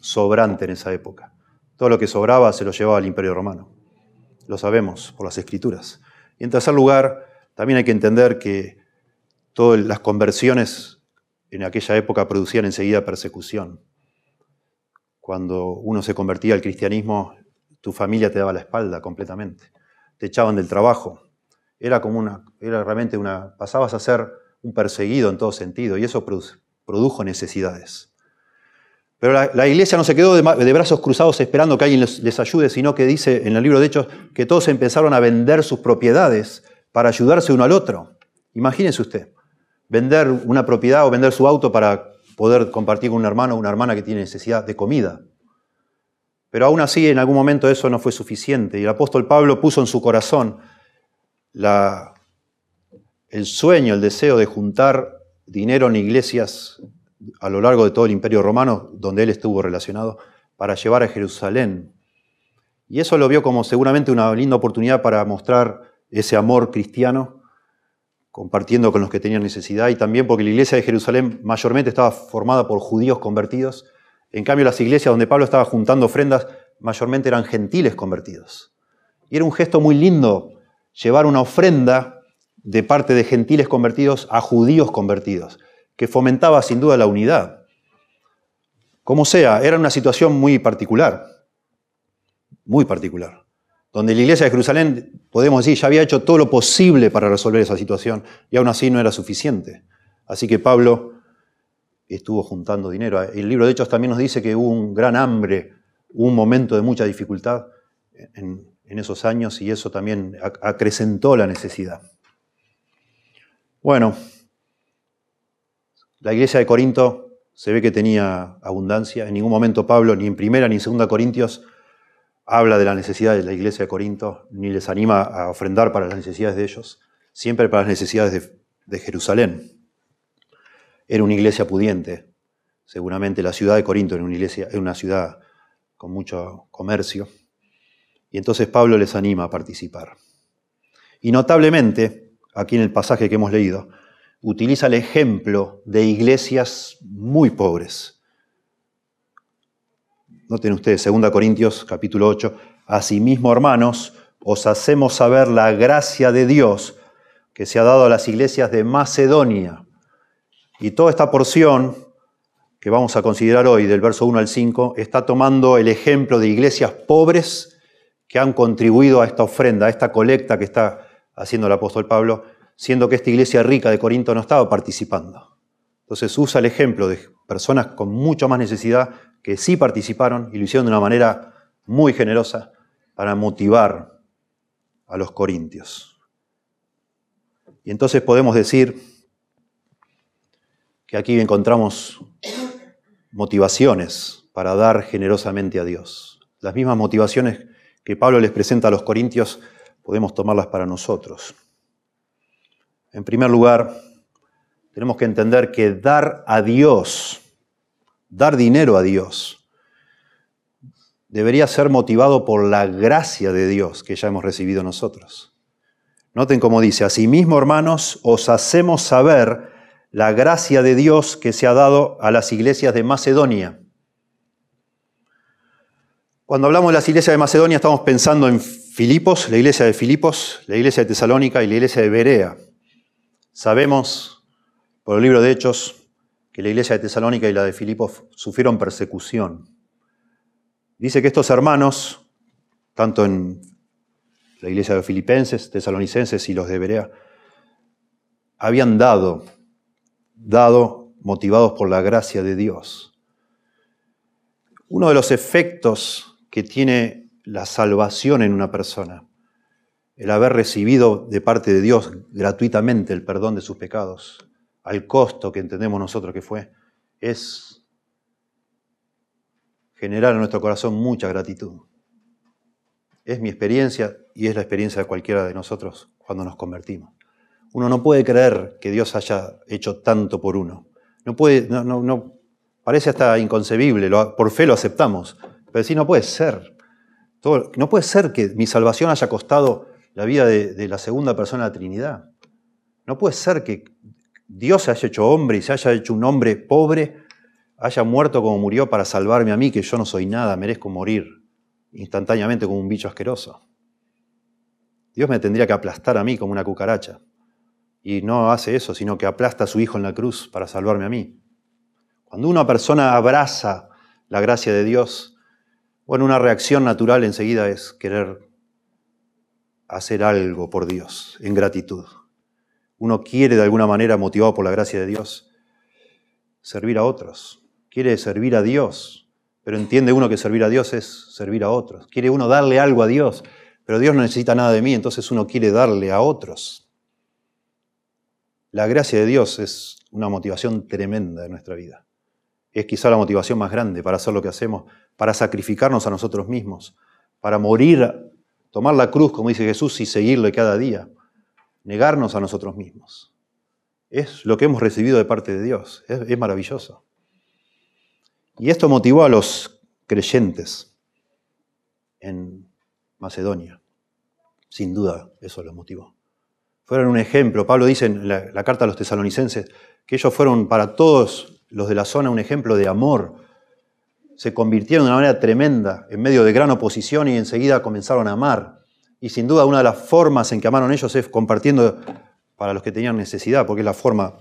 sobrante en esa época. Todo lo que sobraba se lo llevaba al imperio romano lo sabemos por las escrituras. Y en tercer lugar, también hay que entender que todas las conversiones en aquella época producían enseguida persecución. Cuando uno se convertía al cristianismo, tu familia te daba la espalda completamente. Te echaban del trabajo. Era como una, era realmente una, pasabas a ser un perseguido en todo sentido y eso produjo necesidades. Pero la, iglesia no se quedó de, brazos cruzados esperando que alguien les, ayude, sino que dice en el libro de Hechos que todos empezaron a vender sus propiedades para ayudarse uno al otro. Imagínense usted, vender una propiedad o vender su auto para poder compartir con un hermano o una hermana que tiene necesidad de comida. Pero aún así, en algún momento eso no fue suficiente. Y el apóstol Pablo puso en su corazón el sueño, el deseo de juntar dinero en iglesias a lo largo de todo el imperio romano, donde él estuvo relacionado, para llevar a Jerusalén. Y eso lo vio como seguramente una linda oportunidad para mostrar ese amor cristiano, compartiendo con los que tenían necesidad, y también porque la iglesia de Jerusalén mayormente estaba formada por judíos convertidos. En cambio, las iglesias donde Pablo estaba juntando ofrendas mayormente eran gentiles convertidos. Y era un gesto muy lindo llevar una ofrenda de parte de gentiles convertidos a judíos convertidos que fomentaba sin duda la unidad. Como sea, era una situación muy particular, muy particular, donde la iglesia de Jerusalén, podemos decir, ya había hecho todo lo posible para resolver esa situación y aún así no era suficiente. Así que Pablo estuvo juntando dinero. El libro de Hechos también nos dice que hubo un gran hambre, un momento de mucha dificultad en, en esos años y eso también acrecentó la necesidad. Bueno, la iglesia de Corinto se ve que tenía abundancia. En ningún momento Pablo, ni en primera ni en segunda Corintios, habla de la necesidad de la iglesia de Corinto, ni les anima a ofrendar para las necesidades de ellos, siempre para las necesidades de, Jerusalén. Era una iglesia pudiente, seguramente la ciudad de Corinto era una era una ciudad con mucho comercio. Y entonces Pablo les anima a participar. Y notablemente, aquí en el pasaje que hemos leído, utiliza el ejemplo de iglesias muy pobres. Noten ustedes, 2 Corintios capítulo 8, Asimismo, hermanos, os hacemos saber la gracia de Dios que se ha dado a las iglesias de Macedonia. Y toda esta porción que vamos a considerar hoy, del verso 1 al 5, está tomando el ejemplo de iglesias pobres que han contribuido a esta ofrenda, a esta colecta que está haciendo el apóstol Pablo, siendo que esta iglesia rica de Corinto no estaba participando. Entonces usa el ejemplo de personas con mucha más necesidad que sí participaron y lo hicieron de una manera muy generosa para motivar a los corintios. Y entonces podemos decir que aquí encontramos motivaciones para dar generosamente a Dios. Las mismas motivaciones que Pablo les presenta a los corintios podemos tomarlas para nosotros. En primer lugar, tenemos que entender que dar a Dios, dar dinero a Dios, debería ser motivado por la gracia de Dios que ya hemos recibido nosotros. Noten cómo dice, asimismo hermanos, os hacemos saber la gracia de Dios que se ha dado a las iglesias de Macedonia. Cuando hablamos de las iglesias de Macedonia estamos pensando en Filipos, la iglesia de Filipos, la iglesia de Tesalónica y la iglesia de Berea. Sabemos por el libro de Hechos que la iglesia de Tesalónica y la de Filipos sufrieron persecución. Dice que estos hermanos, tanto en la iglesia de filipenses, tesalonicenses y los de Berea, habían dado dado motivados por la gracia de Dios. Uno de los efectos que tiene la salvación en una persona, el haber recibido de parte de Dios gratuitamente el perdón de sus pecados, al costo que entendemos nosotros que fue, es generar en nuestro corazón mucha gratitud. Es mi experiencia y es la experiencia de cualquiera de nosotros cuando nos convertimos. Uno no puede creer que Dios haya hecho tanto por uno. No puede, no, no, parece hasta inconcebible, por fe lo aceptamos, pero sí no puede ser. No puede ser que mi salvación haya costado la vida de, de la segunda persona de la Trinidad. No puede ser que Dios se haya hecho hombre y se haya hecho un hombre pobre, haya muerto como murió para salvarme a mí, que yo no soy nada, merezco morir instantáneamente como un bicho asqueroso. Dios me tendría que aplastar a mí como una cucaracha. Y no hace eso, sino que aplasta a su Hijo en la cruz para salvarme a mí. Cuando una persona abraza la gracia de Dios, bueno, una reacción natural enseguida es querer hacer algo por Dios en gratitud. Uno quiere de alguna manera, motivado por la gracia de Dios, servir a otros. Quiere servir a Dios, pero entiende uno que servir a Dios es servir a otros. Quiere uno darle algo a Dios, pero Dios no necesita nada de mí, entonces uno quiere darle a otros. La gracia de Dios es una motivación tremenda en nuestra vida. Es quizá la motivación más grande para hacer lo que hacemos, para sacrificarnos a nosotros mismos, para morir, tomar la cruz, como dice Jesús, y seguirle cada día, negarnos a nosotros mismos. Es lo que hemos recibido de parte de Dios. Es, maravilloso. Y esto motivó a los creyentes en Macedonia. Sin duda, eso lo motivó fueron un ejemplo. Pablo dice en la, carta a los tesalonicenses que ellos fueron para todos los de la zona un ejemplo de amor. Se convirtieron de una manera tremenda en medio de gran oposición y enseguida comenzaron a amar. Y sin duda una de las formas en que amaron ellos es compartiendo para los que tenían necesidad, porque es la forma,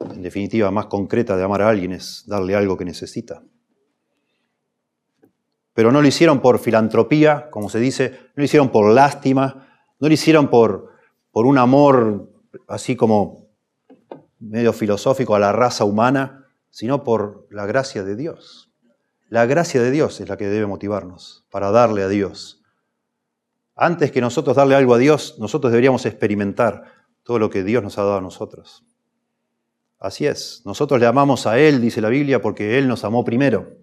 en definitiva, más concreta de amar a alguien, es darle algo que necesita. Pero no lo hicieron por filantropía, como se dice, no lo hicieron por lástima, no lo hicieron por, por un amor así como medio filosófico a la raza humana, sino por la gracia de Dios. La gracia de Dios es la que debe motivarnos para darle a Dios. Antes que nosotros darle algo a Dios, nosotros deberíamos experimentar todo lo que Dios nos ha dado a nosotros. Así es, nosotros le amamos a Él, dice la Biblia, porque Él nos amó primero.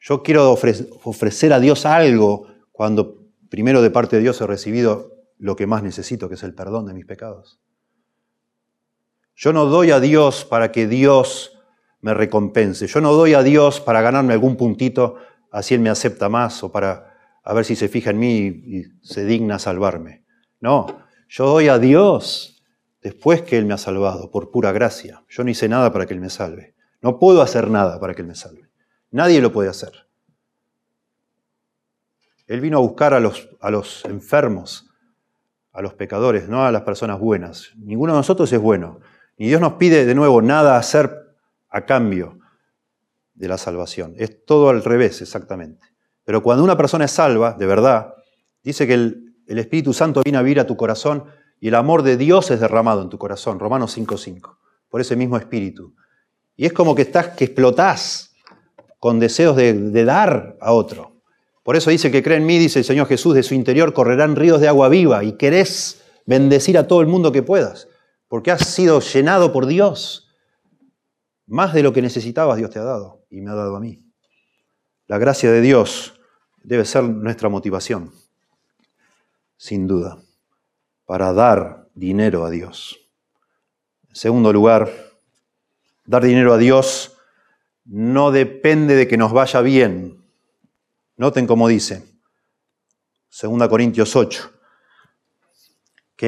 Yo quiero ofrecer a Dios algo cuando primero de parte de Dios he recibido lo que más necesito, que es el perdón de mis pecados. Yo no doy a Dios para que Dios me recompense. Yo no doy a Dios para ganarme algún puntito, así Él me acepta más o para a ver si se fija en mí y se digna salvarme. No, yo doy a Dios después que Él me ha salvado, por pura gracia. Yo no hice nada para que Él me salve. No puedo hacer nada para que Él me salve. Nadie lo puede hacer. Él vino a buscar a los, a los enfermos, a los pecadores, no a las personas buenas. Ninguno de nosotros es bueno. Ni Dios nos pide de nuevo nada hacer a cambio de la salvación. Es todo al revés, exactamente. Pero cuando una persona es salva, de verdad, dice que el, el Espíritu Santo viene a vivir a tu corazón y el amor de Dios es derramado en tu corazón. Romanos 5.5. Por ese mismo Espíritu. Y es como que estás, que explotás con deseos de, de dar a otro. Por eso dice que cree en mí, dice el Señor Jesús, de su interior correrán ríos de agua viva y querés bendecir a todo el mundo que puedas, porque has sido llenado por Dios. Más de lo que necesitabas Dios te ha dado y me ha dado a mí. La gracia de Dios debe ser nuestra motivación, sin duda, para dar dinero a Dios. En segundo lugar, dar dinero a Dios no depende de que nos vaya bien. Noten cómo dice, 2 Corintios 8,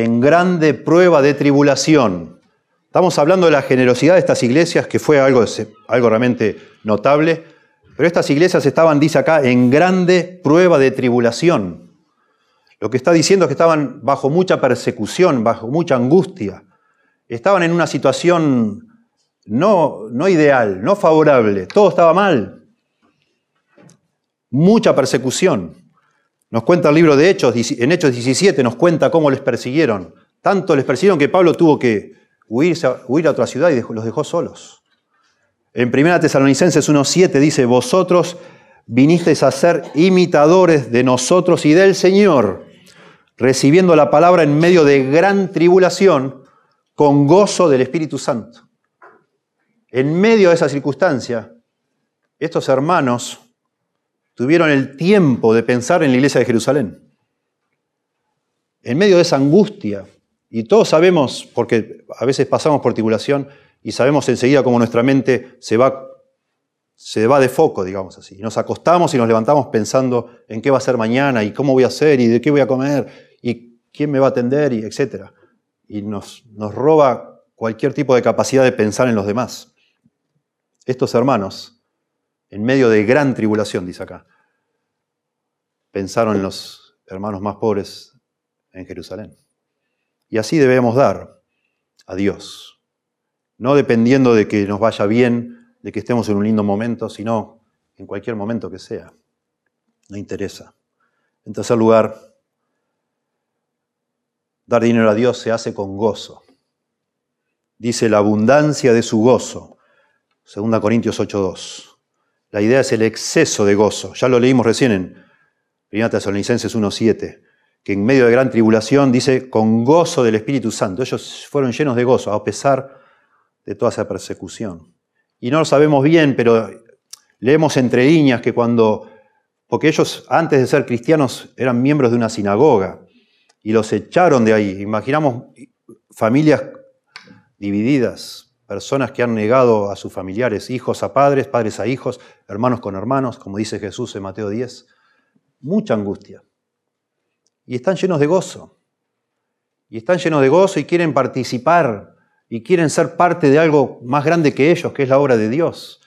en grande prueba de tribulación, estamos hablando de la generosidad de estas iglesias, que fue algo, algo realmente notable, pero estas iglesias estaban, dice acá, en grande prueba de tribulación. Lo que está diciendo es que estaban bajo mucha persecución, bajo mucha angustia. Estaban en una situación no, no ideal, no favorable. Todo estaba mal. Mucha persecución. Nos cuenta el libro de Hechos, en Hechos 17 nos cuenta cómo les persiguieron. Tanto les persiguieron que Pablo tuvo que huir a otra ciudad y los dejó solos. En 1 Tesalonicenses 1.7 dice, vosotros vinisteis a ser imitadores de nosotros y del Señor, recibiendo la palabra en medio de gran tribulación, con gozo del Espíritu Santo. En medio de esa circunstancia, estos hermanos tuvieron el tiempo de pensar en la iglesia de Jerusalén. En medio de esa angustia, y todos sabemos, porque a veces pasamos por tribulación, y sabemos enseguida cómo nuestra mente se va, se va de foco, digamos así. Nos acostamos y nos levantamos pensando en qué va a ser mañana, y cómo voy a hacer, y de qué voy a comer, y quién me va a atender, y etc y nos, nos roba cualquier tipo de capacidad de pensar en los demás. Estos hermanos, en medio de gran tribulación, dice acá, pensaron en los hermanos más pobres en Jerusalén. Y así debemos dar a Dios, no dependiendo de que nos vaya bien, de que estemos en un lindo momento, sino en cualquier momento que sea. No interesa. En tercer lugar, Dar dinero a Dios se hace con gozo. Dice la abundancia de su gozo. 2 Corintios 8.2. La idea es el exceso de gozo. Ya lo leímos recién en 1 Tesalonicenses 1.7, que en medio de gran tribulación dice con gozo del Espíritu Santo. Ellos fueron llenos de gozo a pesar de toda esa persecución. Y no lo sabemos bien, pero leemos entre líneas que cuando, porque ellos antes de ser cristianos eran miembros de una sinagoga, y los echaron de ahí. Imaginamos familias divididas, personas que han negado a sus familiares, hijos a padres, padres a hijos, hermanos con hermanos, como dice Jesús en Mateo 10. Mucha angustia. Y están llenos de gozo. Y están llenos de gozo y quieren participar y quieren ser parte de algo más grande que ellos, que es la obra de Dios,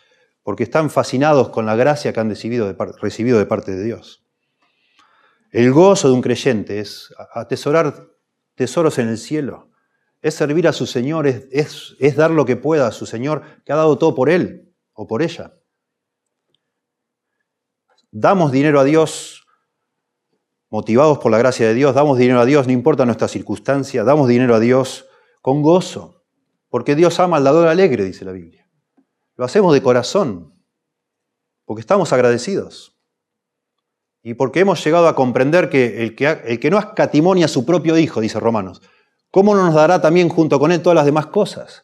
porque están fascinados con la gracia que han recibido de parte de Dios. El gozo de un creyente es atesorar tesoros en el cielo, es servir a su Señor, es, es, dar lo que pueda a su Señor, que ha dado todo por Él o por ella. Damos dinero a Dios motivados por la gracia de Dios, damos dinero a Dios, no importa nuestra circunstancia, damos dinero a Dios con gozo, porque Dios ama al dador alegre, dice la Biblia. Lo hacemos de corazón, porque estamos agradecidos. Y porque hemos llegado a comprender que el que, el que no escatimonia a su propio Hijo, dice Romanos, ¿cómo no nos dará también junto con Él todas las demás cosas?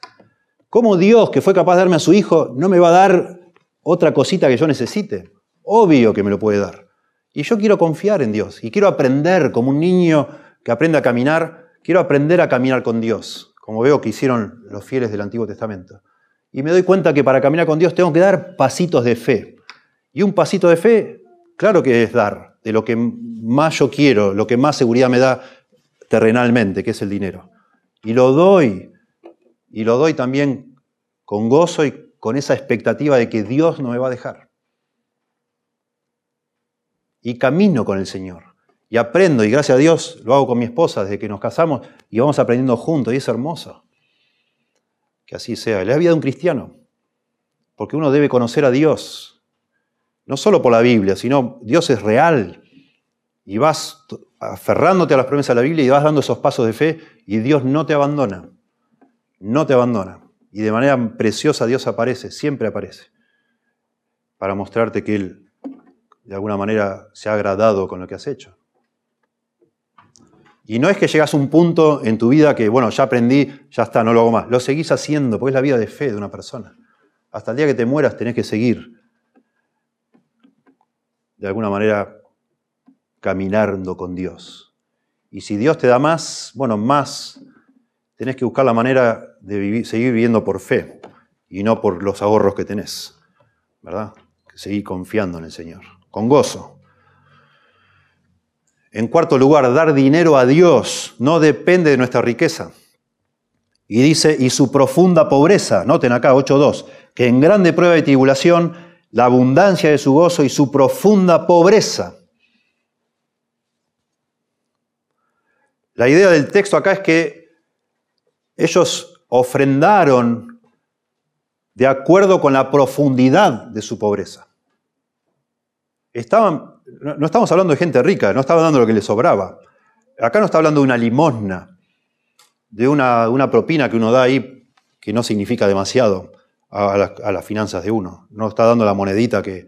¿Cómo Dios, que fue capaz de darme a su Hijo, no me va a dar otra cosita que yo necesite? Obvio que me lo puede dar. Y yo quiero confiar en Dios y quiero aprender como un niño que aprende a caminar, quiero aprender a caminar con Dios, como veo que hicieron los fieles del Antiguo Testamento. Y me doy cuenta que para caminar con Dios tengo que dar pasitos de fe. Y un pasito de fe Claro que es dar de lo que más yo quiero, lo que más seguridad me da terrenalmente, que es el dinero. Y lo doy, y lo doy también con gozo y con esa expectativa de que Dios no me va a dejar. Y camino con el Señor. Y aprendo, y gracias a Dios lo hago con mi esposa desde que nos casamos y vamos aprendiendo juntos, y es hermoso. que así sea. La vida de un cristiano, porque uno debe conocer a Dios, no solo por la Biblia, sino Dios es real. Y vas aferrándote a las promesas de la Biblia y vas dando esos pasos de fe y Dios no te abandona, no te abandona. Y de manera preciosa Dios aparece, siempre aparece, para mostrarte que Él de alguna manera se ha agradado con lo que has hecho. Y no es que llegas a un punto en tu vida que, bueno, ya aprendí, ya está, no lo hago más. Lo seguís haciendo, porque es la vida de fe de una persona. Hasta el día que te mueras tenés que seguir, de alguna manera, caminando con Dios. Y si Dios te da más, bueno, más, tenés que buscar la manera de seguir viviendo por fe y no por los ahorros que tenés, ¿verdad? Seguir confiando en el Señor, con gozo. En cuarto lugar, dar dinero a Dios no depende de nuestra riqueza. Y dice, y su profunda pobreza, noten acá 8.2, que en grande prueba de tribulación, la abundancia de su gozo y su profunda pobreza. La idea del texto acá es que ellos ofrendaron de acuerdo con la profundidad de su pobreza. Estaban no, estamos hablando de gente rica, no estaba dando lo que le sobraba. Acá no está hablando de una limosna, de una, una propina que uno da ahí que no significa demasiado a, las finanzas de uno. No está dando la monedita que,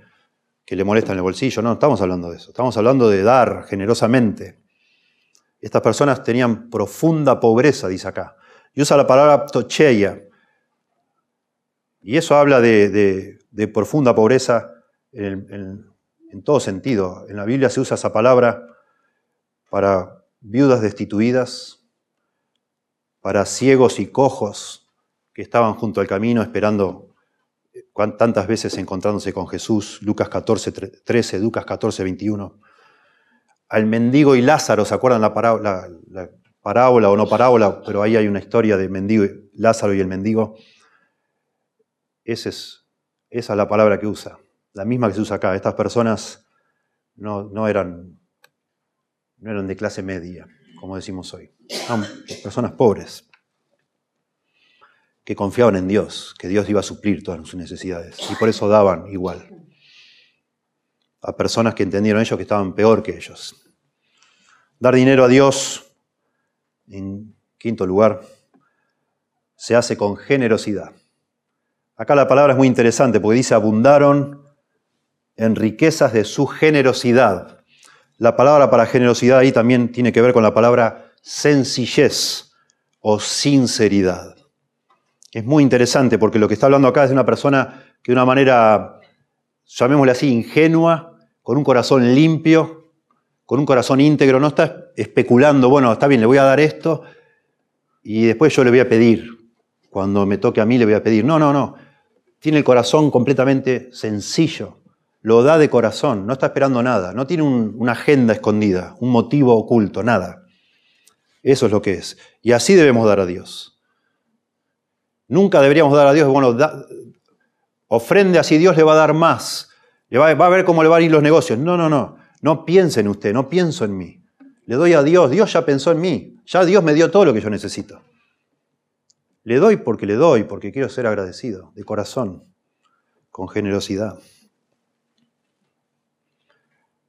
que le molesta en el bolsillo. No, estamos hablando de eso. Estamos hablando de dar generosamente. Estas personas tenían profunda pobreza, dice acá. Y usa la palabra tocheia. Y eso habla de, profunda pobreza en, en, todo sentido. En la Biblia se usa esa palabra para viudas destituidas, para ciegos y cojos que estaban junto al camino esperando tantas veces encontrándose con Jesús, Lucas 14, 13, Lucas 14, 21. Al mendigo y Lázaro, ¿se acuerdan la parábola, la parábola o no parábola? Pero ahí hay una historia de mendigo, Lázaro y el mendigo. Esa es, esa es la palabra que usa la misma que se usa acá. Estas personas no, eran, no eran de clase media, como decimos hoy. Eran personas pobres, que confiaban en Dios, que Dios iba a suplir todas sus necesidades. Y por eso daban igual a personas que entendieron ellos que estaban peor que ellos. Dar dinero a Dios, en quinto lugar, se hace con generosidad. Acá la palabra es muy interesante porque dice abundaron en riquezas de su generosidad. La palabra para generosidad ahí también tiene que ver con la palabra sencillez o sinceridad. Es muy interesante porque lo que está hablando acá es de una persona que de una manera, llamémosle así, ingenua, con un corazón limpio, con un corazón íntegro, no está especulando, bueno, está bien, le voy a dar esto y después yo le voy a pedir. Cuando me toque a mí le voy a pedir. No, no, no. Tiene el corazón completamente sencillo, lo da de corazón, no está esperando nada, no tiene una agenda escondida, un motivo oculto, nada. Eso es lo que es. Y así debemos dar a Dios. Nunca deberíamos dar a Dios, bueno, ofrende así, Dios le va a dar más. Le va, va, a ver cómo le van a ir los negocios. No, no, no. No piense en usted, no pienso en mí. Le doy a Dios, Dios ya pensó en mí. Ya Dios me dio todo lo que yo necesito. Le doy porque le doy, porque quiero ser agradecido, de corazón, con generosidad.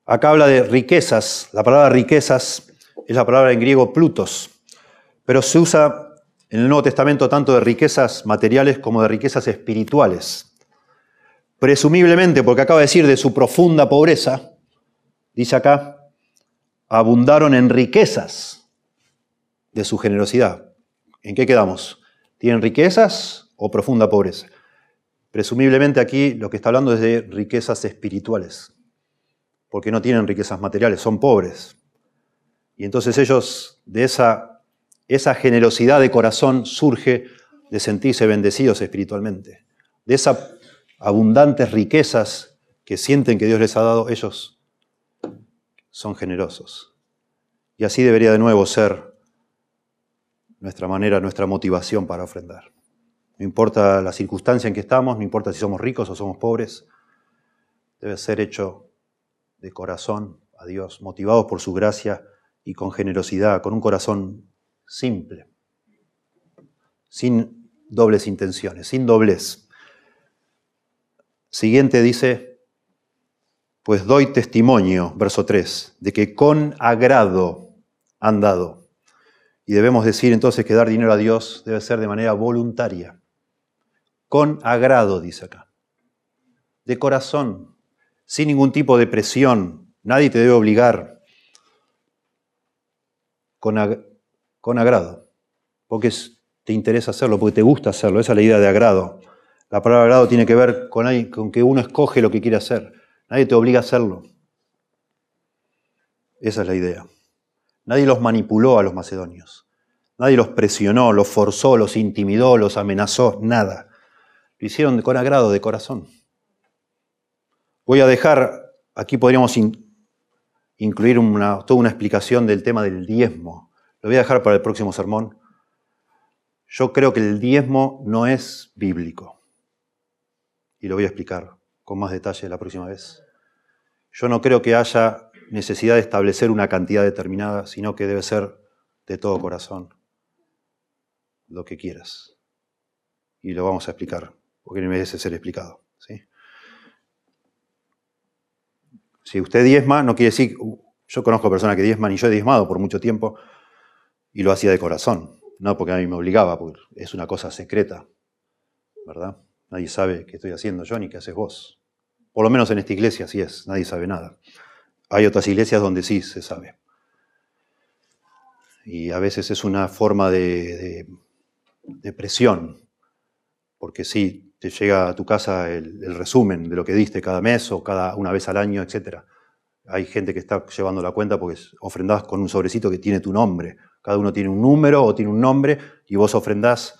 Acá habla de riquezas. La palabra riquezas es la palabra en griego plutos, pero se usa en el Nuevo Testamento tanto de riquezas materiales como de riquezas espirituales. Presumiblemente, porque acaba de decir de su profunda pobreza, dice acá, abundaron en riquezas de su generosidad. ¿En qué quedamos? ¿Tienen riquezas o profunda pobreza? Presumiblemente aquí lo que está hablando es de riquezas espirituales porque no tienen riquezas materiales, son pobres. Y entonces ellos, de esa, esa generosidad de corazón surge de sentirse bendecidos espiritualmente. De esas abundantes riquezas que sienten que Dios les ha dado, ellos son generosos. Y así debería de nuevo ser nuestra manera, nuestra motivación para ofrendar. No importa la circunstancia en que estamos, no importa si somos ricos o somos pobres, debe ser hecho de corazón a Dios, motivados por su gracia y con generosidad, con un corazón simple, sin dobles intenciones, sin doblez. Siguiente dice, pues doy testimonio, verso 3, de que con agrado han dado. Y debemos decir entonces que dar dinero a Dios debe ser de manera voluntaria. Con agrado, dice acá. De corazón, sin ningún tipo de presión. Nadie te debe obligar. Con, con agrado. Porque te interesa hacerlo, porque te gusta hacerlo. Esa es la idea de agrado. La palabra agrado tiene que ver con, que uno escoge lo que quiere hacer. Nadie te obliga a hacerlo. Esa es la idea. Nadie los manipuló a los macedonios. Nadie los presionó, los forzó, los intimidó, los amenazó, nada. Lo hicieron con agrado, de corazón. Voy a dejar, aquí podríamos incluir toda una explicación del tema del diezmo. Lo voy a dejar para el próximo sermón. Yo creo que el diezmo no es bíblico. Y lo voy a explicar con más detalle la próxima vez. Yo no creo que haya necesidad de establecer una cantidad determinada, sino que debe ser de todo corazón lo que quieras. Y lo vamos a explicar, porque merece ser explicado. Si usted diezma, no quiere decir, yo conozco personas que diezman y yo he diezmado por mucho tiempo y lo hacía de corazón, no porque a mí me obligaba, porque es una cosa secreta, ¿verdad? Nadie sabe qué estoy haciendo yo ni qué haces vos. Por lo menos en esta iglesia sí es, nadie sabe nada. Hay otras iglesias donde sí se sabe. Y a veces es una forma de, presión, porque sí, te llega a tu casa el, resumen de lo que diste cada mes o cada una vez al año, etc. Hay gente que está llevando la cuenta porque ofrendás con un sobrecito que tiene tu nombre. Cada uno tiene un número o tiene un nombre y vos ofrendás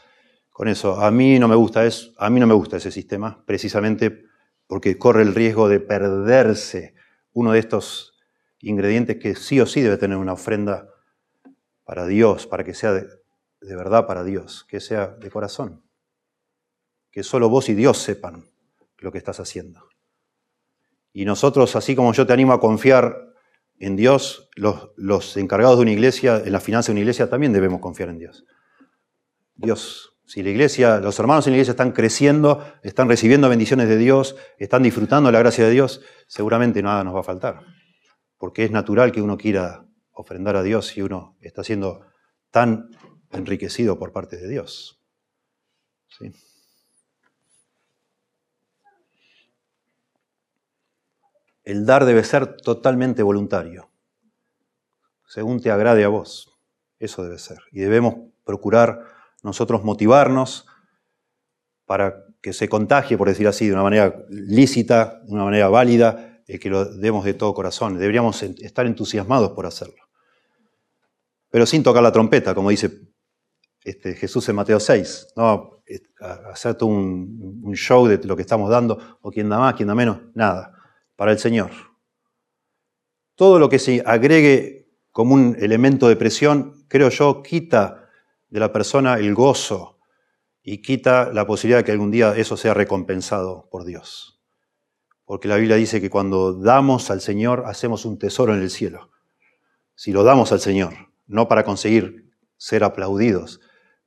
con eso. A mí no me gusta a mí no me gusta ese sistema, precisamente porque corre el riesgo de perderse uno de estos ingredientes que sí o sí debe tener una ofrenda para Dios, para que sea de, verdad para Dios, que sea de corazón, que solo vos y Dios sepan lo que estás haciendo. Y nosotros, así como yo te animo a confiar en Dios, los, los encargados de una iglesia, en la finanza de una iglesia, también debemos confiar en Dios. Dios si la iglesia, los hermanos en la iglesia están creciendo, están recibiendo bendiciones de Dios, están disfrutando la gracia de Dios, seguramente nada nos va a faltar. Porque es natural que uno quiera ofrendar a Dios si uno está siendo tan enriquecido por parte de Dios. El dar debe ser totalmente voluntario, según te agrade a vos. Eso debe ser. Y debemos procurar nosotros motivarnos para que se contagie, por decir así, de una manera lícita, de una manera válida, y que lo demos de todo corazón. Deberíamos estar entusiasmados por hacerlo. Pero sin tocar la trompeta, como dice este, Jesús en Mateo 6. No hacer todo un, un show de lo que estamos dando, o quién da más, quién da menos, nada. Para el Señor. Todo lo que se agregue como un elemento de presión, creo yo, quita de la persona el gozo y quita la posibilidad de que algún día eso sea recompensado por Dios. Porque la Biblia dice que cuando damos al Señor hacemos un tesoro en el cielo. Si lo damos al Señor, no para conseguir ser aplaudidos.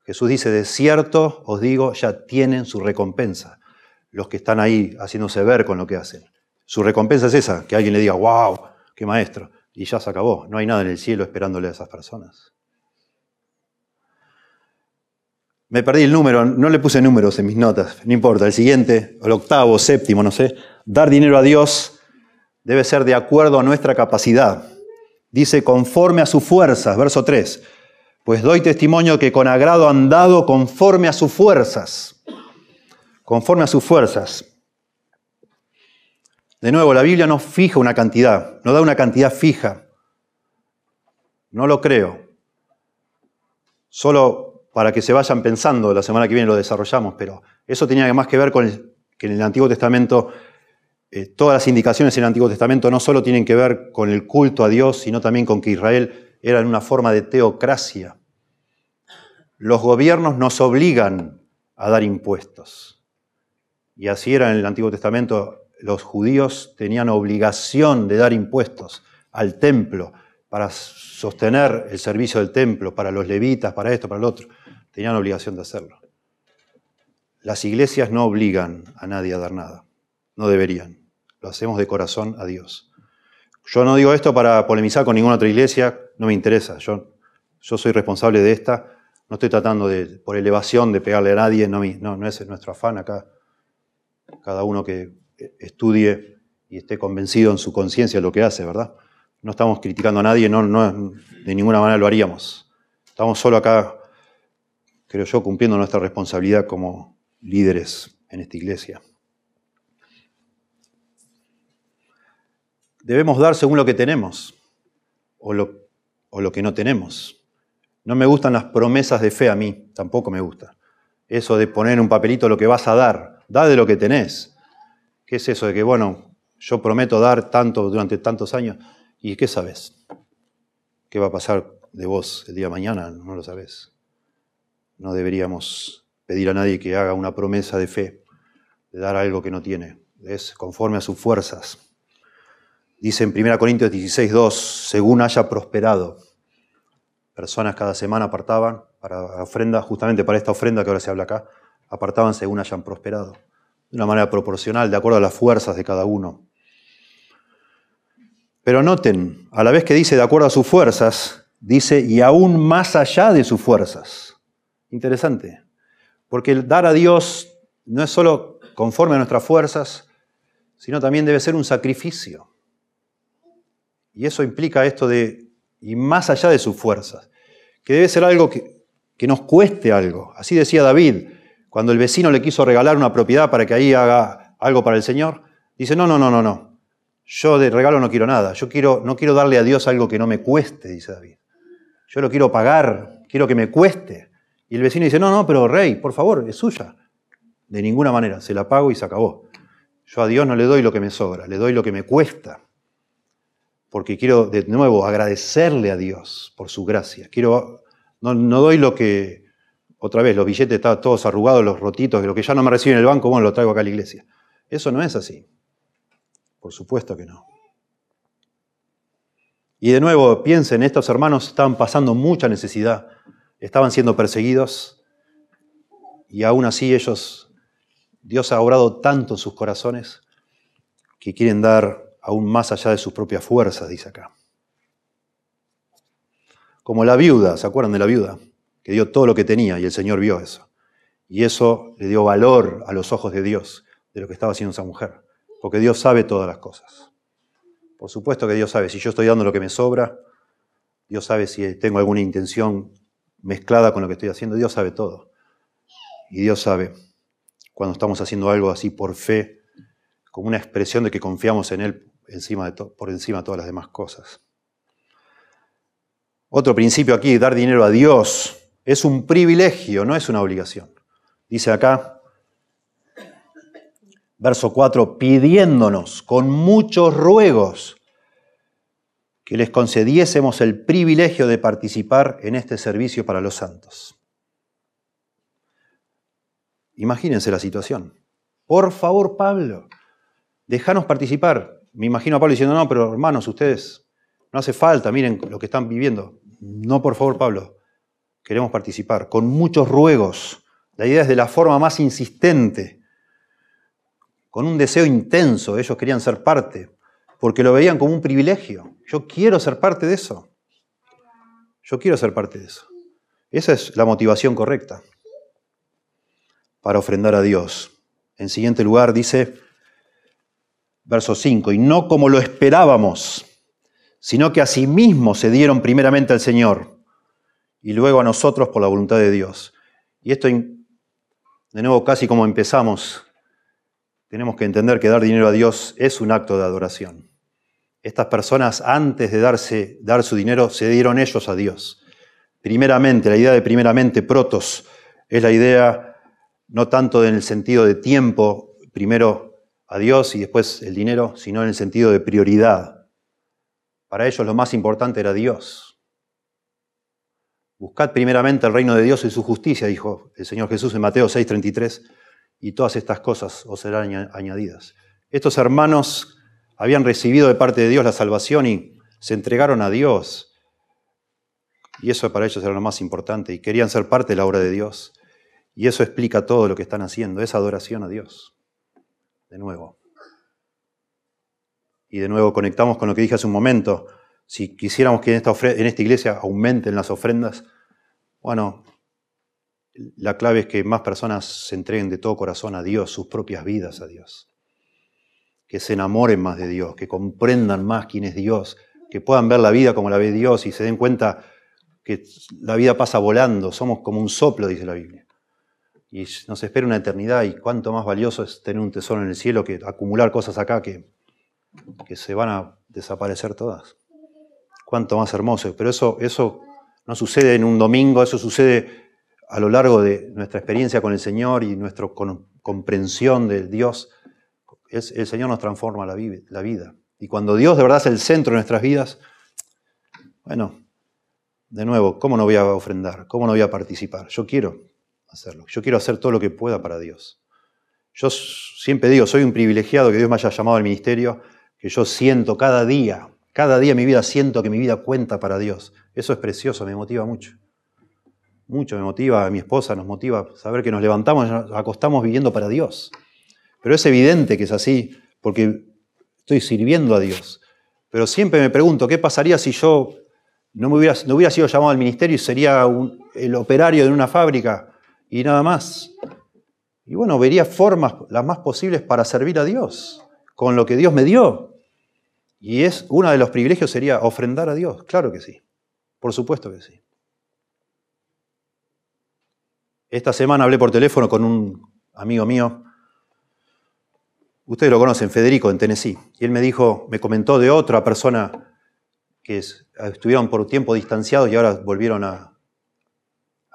Jesús dice, de cierto os digo, ya tienen su recompensa. Los que están ahí haciéndose ver con lo que hacen. Su recompensa es esa, que alguien le diga, wow, qué maestro. Y ya se acabó. No hay nada en el cielo esperándole a esas personas. Me perdí el número, no le puse números en mis notas, no importa, el siguiente, el octavo, séptimo, no sé. Dar dinero a Dios debe ser de acuerdo a nuestra capacidad. Dice, conforme a sus fuerzas, verso 3. Pues doy testimonio que con agrado han dado conforme a sus fuerzas. Conforme a sus fuerzas. De nuevo, la Biblia no fija una cantidad, no da una cantidad fija. No lo creo. Solo para que se vayan pensando, la semana que viene lo desarrollamos, pero eso tenía más que ver con que en el Antiguo Testamento, eh, todas las indicaciones en el Antiguo Testamento no solo tienen que ver con el culto a Dios, sino también con que Israel era en una forma de teocracia. Los gobiernos nos obligan a dar impuestos. Y así era en el Antiguo Testamento, los judíos tenían obligación de dar impuestos al templo para sostener el servicio del templo, para los levitas, para esto, para lo otro tenían obligación de hacerlo. las iglesias no obligan a nadie a dar nada, no deberían. Lo hacemos de corazón a Dios. Yo no digo esto para polemizar con ninguna otra iglesia, no me interesa. Yo, yo soy responsable de esta, no estoy tratando de, por elevación de pegarle a nadie, no, no, no es nuestro afán acá. Cada uno que estudie y esté convencido en su conciencia de lo que hace, ¿verdad? No estamos criticando a nadie, no, no, de ninguna manera lo haríamos. Estamos solo acá, creo yo, cumpliendo nuestra responsabilidad como líderes en esta iglesia. Debemos dar según lo que tenemos o lo, o lo que no tenemos. No me gustan las promesas de fe a mí, tampoco me gusta. Eso de poner en un papelito lo que vas a dar, da de lo que tenés. ¿Qué es eso de que, bueno, yo prometo dar tanto durante tantos años? ¿Y qué sabes? ¿Qué va a pasar de vos el día de mañana? No lo sabes. No deberíamos pedir a nadie que haga una promesa de fe, de dar algo que no tiene. Es conforme a sus fuerzas. Dice en 1 Corintios 16, 2, según haya prosperado. Personas cada semana apartaban para ofrenda, justamente para esta ofrenda que ahora se habla acá, apartaban según hayan prosperado. De una manera proporcional, de acuerdo a las fuerzas de cada uno. Pero noten, a la vez que dice de acuerdo a sus fuerzas, dice y aún más allá de sus fuerzas. Interesante. Porque el dar a Dios no es solo conforme a nuestras fuerzas, sino también debe ser un sacrificio. Y eso implica esto de, y más allá de sus fuerzas, que debe ser algo que, que nos cueste algo. Así decía David, cuando el vecino le quiso regalar una propiedad para que ahí haga algo para el Señor, dice, no, no, no, no, no. Yo de regalo no quiero nada. Yo quiero, no quiero darle a Dios algo que no me cueste, dice David. Yo lo quiero pagar, quiero que me cueste. Y el vecino dice, no, no, pero rey, por favor, es suya. De ninguna manera, se la pago y se acabó. Yo a Dios no le doy lo que me sobra, le doy lo que me cuesta porque quiero de nuevo agradecerle a Dios por su gracia. Quiero, no, doy lo que, otra vez, los billetes están todos arrugados, los rotitos, lo que ya no me reciben en el banco, bueno, lo traigo acá a la iglesia. Eso no es así. Por supuesto que no. Y de nuevo, piensen, estos hermanos estaban pasando mucha necesidad, estaban siendo perseguidos, y aún así ellos, Dios ha obrado tanto en sus corazones que quieren dar aún más allá de sus propias fuerzas, dice acá. Como la viuda, ¿se acuerdan de la viuda? Que dio todo lo que tenía y el Señor vio eso. Y eso le dio valor a los ojos de Dios, de lo que estaba haciendo esa mujer. Porque Dios sabe todas las cosas. Por supuesto que Dios sabe, si yo estoy dando lo que me sobra, Dios sabe si tengo alguna intención mezclada con lo que estoy haciendo, Dios sabe todo. Y Dios sabe cuando estamos haciendo algo así por fe, como una expresión de que confiamos en Él encima de por encima de todas las demás cosas. Otro principio aquí, dar dinero a Dios, es un privilegio, no es una obligación. Dice acá, verso 4, pidiéndonos con muchos ruegos que les concediésemos el privilegio de participar en este servicio para los santos. Imagínense la situación. Por favor, Pablo, déjanos participar me imagino a Pablo diciendo, no, pero hermanos, ustedes, no hace falta, miren lo que están viviendo. No, por favor, Pablo, queremos participar, con muchos ruegos. La idea es de la forma más insistente, con un deseo intenso, ellos querían ser parte, porque lo veían como un privilegio. Yo quiero ser parte de eso. Yo quiero ser parte de eso. Esa es la motivación correcta para ofrendar a Dios. En siguiente lugar dice, verso 5, y no como lo esperábamos, sino que a sí mismos se dieron primeramente al Señor y luego a nosotros por la voluntad de Dios. Y esto, de nuevo, casi como empezamos, tenemos que entender que dar dinero a Dios es un acto de adoración. Estas personas, antes de darse, dar su dinero, se dieron ellos a Dios. Primeramente, la idea de primeramente, protos, es la idea no tanto en el sentido de tiempo, primero a Dios y después el dinero, sino en el sentido de prioridad. Para ellos lo más importante era Dios. Buscad primeramente el reino de Dios y su justicia, dijo el Señor Jesús en Mateo 6:33, y todas estas cosas os serán añadidas. Estos hermanos habían recibido de parte de Dios la salvación y se entregaron a Dios. Y eso para ellos era lo más importante y querían ser parte de la obra de Dios. Y eso explica todo lo que están haciendo, es adoración a Dios. De nuevo. Y de nuevo conectamos con lo que dije hace un momento. Si quisiéramos que en esta, en esta iglesia aumenten las ofrendas, bueno, la clave es que más personas se entreguen de todo corazón a Dios, sus propias vidas a Dios. Que se enamoren más de Dios, que comprendan más quién es Dios, que puedan ver la vida como la ve Dios y se den cuenta que la vida pasa volando, somos como un soplo, dice la Biblia. Y nos espera una eternidad y cuánto más valioso es tener un tesoro en el cielo que acumular cosas acá que, que se van a desaparecer todas. Cuánto más hermoso. Pero eso, eso no sucede en un domingo, eso sucede a lo largo de nuestra experiencia con el Señor y nuestra comprensión de Dios. El Señor nos transforma la, vida. Y cuando Dios de verdad es el centro de nuestras vidas, bueno, de nuevo, ¿cómo no voy a ofrendar? ¿Cómo no voy a participar? Yo quiero hacerlo. Yo quiero hacer todo lo que pueda para Dios. Yo siempre digo, soy un privilegiado que Dios me haya llamado al ministerio, que yo siento cada día, cada día de mi vida siento que mi vida cuenta para Dios. Eso es precioso, me motiva mucho. Mucho me motiva, a mi esposa nos motiva saber que nos levantamos nos acostamos viviendo para Dios. Pero es evidente que es así, porque estoy sirviendo a Dios. Pero siempre me pregunto, ¿qué pasaría si yo no, me hubiera, no hubiera sido llamado al ministerio y sería el operario de una fábrica y nada más. Y bueno, vería formas las más posibles para servir a Dios, con lo que Dios me dio. Y es uno de los privilegios sería ofrendar a Dios, claro que sí, por supuesto que sí. Esta semana hablé por teléfono con un amigo mío, ustedes lo conocen, Federico, en Tennessee, y él me dijo, me comentó de otra persona que estuvieron por tiempo distanciados y ahora volvieron a,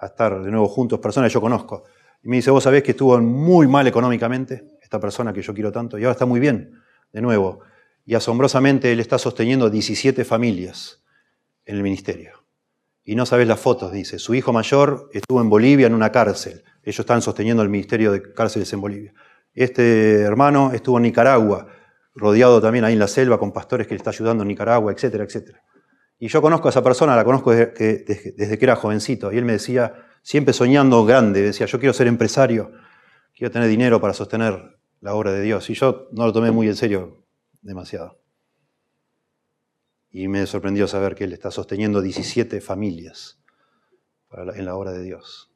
estar de nuevo juntos, personas que yo conozco. Y me dice, vos sabés que estuvo muy mal económicamente, esta persona que yo quiero tanto, y ahora está muy bien, de nuevo. Y asombrosamente él está sosteniendo 17 familias en el ministerio. Y no sabés las fotos, dice. Su hijo mayor estuvo en Bolivia en una cárcel. Ellos están sosteniendo el ministerio de cárceles en Bolivia. Este hermano estuvo en Nicaragua rodeado también ahí en la selva con pastores que le está ayudando en Nicaragua, etcétera, etcétera. Y yo conozco a esa persona, la conozco desde que, que era jovencito, y él me decía, siempre soñando grande, decía, yo quiero ser empresario, quiero tener dinero para sostener la obra de Dios. Y yo no lo tomé muy en serio demasiado. Y me sorprendió saber que él está sosteniendo 17 familias en la obra de Dios.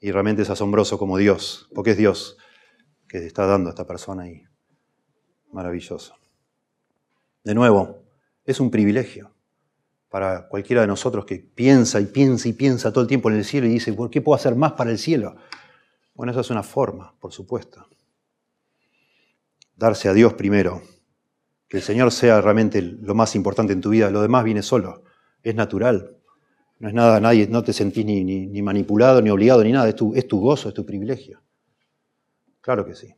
Y realmente es asombroso como Dios, porque es Dios que está dando a esta persona ahí. Maravilloso. De nuevo, es un privilegio para cualquiera de nosotros que piensa y piensa y piensa todo el tiempo en el cielo y dice, ¿por qué puedo hacer más para el cielo? Bueno, eso es una forma, por supuesto. Darse a Dios primero. Que el Señor sea realmente lo más importante en tu vida. Lo demás viene solo. Es natural. No es nada, nadie, no te sentís ni, ni, manipulado, ni obligado, ni nada. Es tu gozo, es tu privilegio. Claro que sí.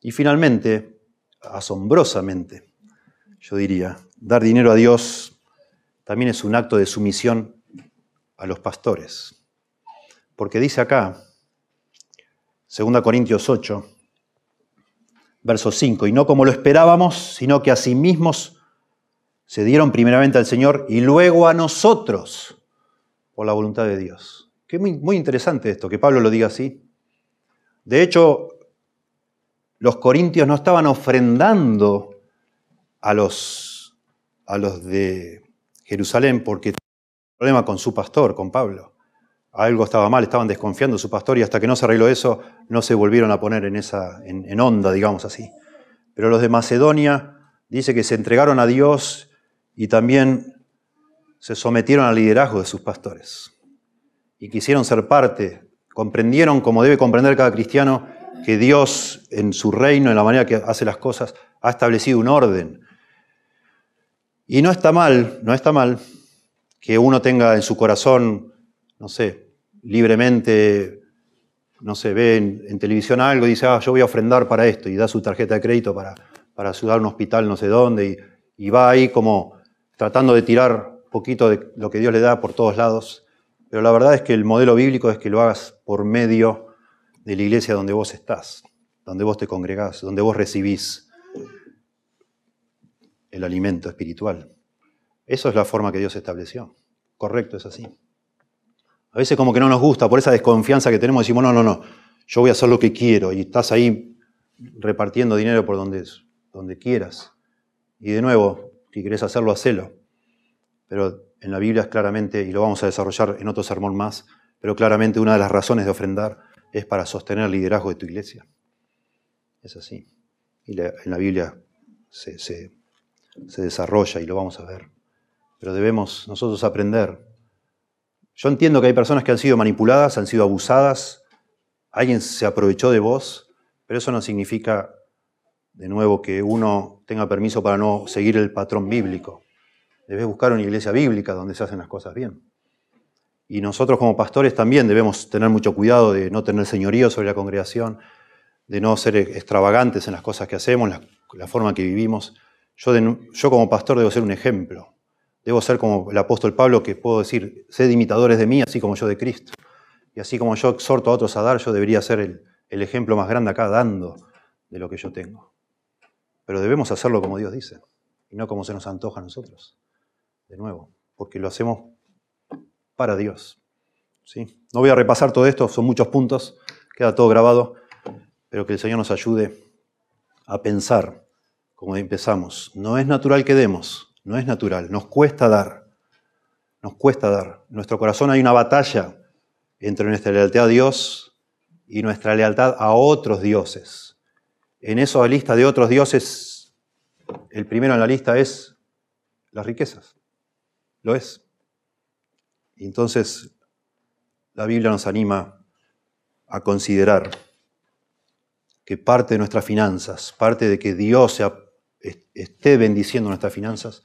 Y finalmente, asombrosamente, yo diría, dar dinero a Dios también es un acto de sumisión a los pastores. Porque dice acá, 2 Corintios 8, verso 5, y no como lo esperábamos, sino que a sí mismos se dieron primeramente al Señor y luego a nosotros por la voluntad de Dios. Qué muy, muy interesante esto, que Pablo lo diga así. De hecho, los corintios no estaban ofrendando a los, a los de Jerusalén porque tenían problema con su pastor, con Pablo. Algo estaba mal, estaban desconfiando de su pastor y hasta que no se arregló eso, no se volvieron a poner en esa en onda, digamos así. Pero los de Macedonia dice que se entregaron a Dios y también se sometieron al liderazgo de sus pastores. Y quisieron ser parte, comprendieron como debe comprender cada cristiano que Dios en su reino, en la manera que hace las cosas, ha establecido un orden. Y no está mal, no está mal que uno tenga en su corazón, no sé, libremente, no sé, ve en, televisión algo y dice, ah, yo voy a ofrendar para esto, y da su tarjeta de crédito para, para ayudar a un hospital no sé dónde, y, y va ahí como tratando de tirar poquito de lo que Dios le da por todos lados. Pero la verdad es que el modelo bíblico es que lo hagas por medio de la iglesia donde vos estás, donde vos te congregás, donde vos recibís el alimento espiritual. Eso es la forma que Dios estableció. Correcto, es así. A veces como que no nos gusta, por esa desconfianza que tenemos, decimos, no, no, no, yo voy a hacer lo que quiero y estás ahí repartiendo dinero por donde, donde quieras. Y de nuevo, si querés hacerlo, hacelo. Pero en la Biblia es claramente, y lo vamos a desarrollar en otro sermón más, pero claramente una de las razones de ofrendar es para sostener el liderazgo de tu iglesia. Es así. Y en la Biblia se, desarrolla y lo vamos a ver. Pero debemos nosotros aprender. Yo entiendo que hay personas que han sido manipuladas, han sido abusadas, alguien se aprovechó de vos, pero eso no significa, de nuevo, que uno tenga permiso para no seguir el patrón bíblico. Debes buscar una iglesia bíblica donde se hacen las cosas bien. Y nosotros como pastores también debemos tener mucho cuidado de no tener señorío sobre la congregación, de no ser extravagantes en las cosas que hacemos, la, la forma que vivimos. Yo, como pastor debo ser un ejemplo. Debo ser como el apóstol Pablo que puedo decir, sed imitadores de mí, así como yo de Cristo. Y así como yo exhorto a otros a dar, yo debería ser el, el ejemplo más grande acá dando de lo que yo tengo. Pero debemos hacerlo como Dios dice y no como se nos antoja a nosotros. De nuevo, porque lo hacemos para Dios. ¿sí? No voy a repasar todo esto, son muchos puntos, queda todo grabado, pero que el Señor nos ayude a pensar, como empezamos. No es natural que demos, no es natural, nos cuesta dar, nos cuesta dar. En nuestro corazón hay una batalla entre nuestra lealtad a Dios y nuestra lealtad a otros dioses. En esa lista de otros dioses, el primero en la lista es las riquezas. Lo es. Entonces la Biblia nos anima a considerar que parte de nuestras finanzas, parte de que Dios esté bendiciendo nuestras finanzas,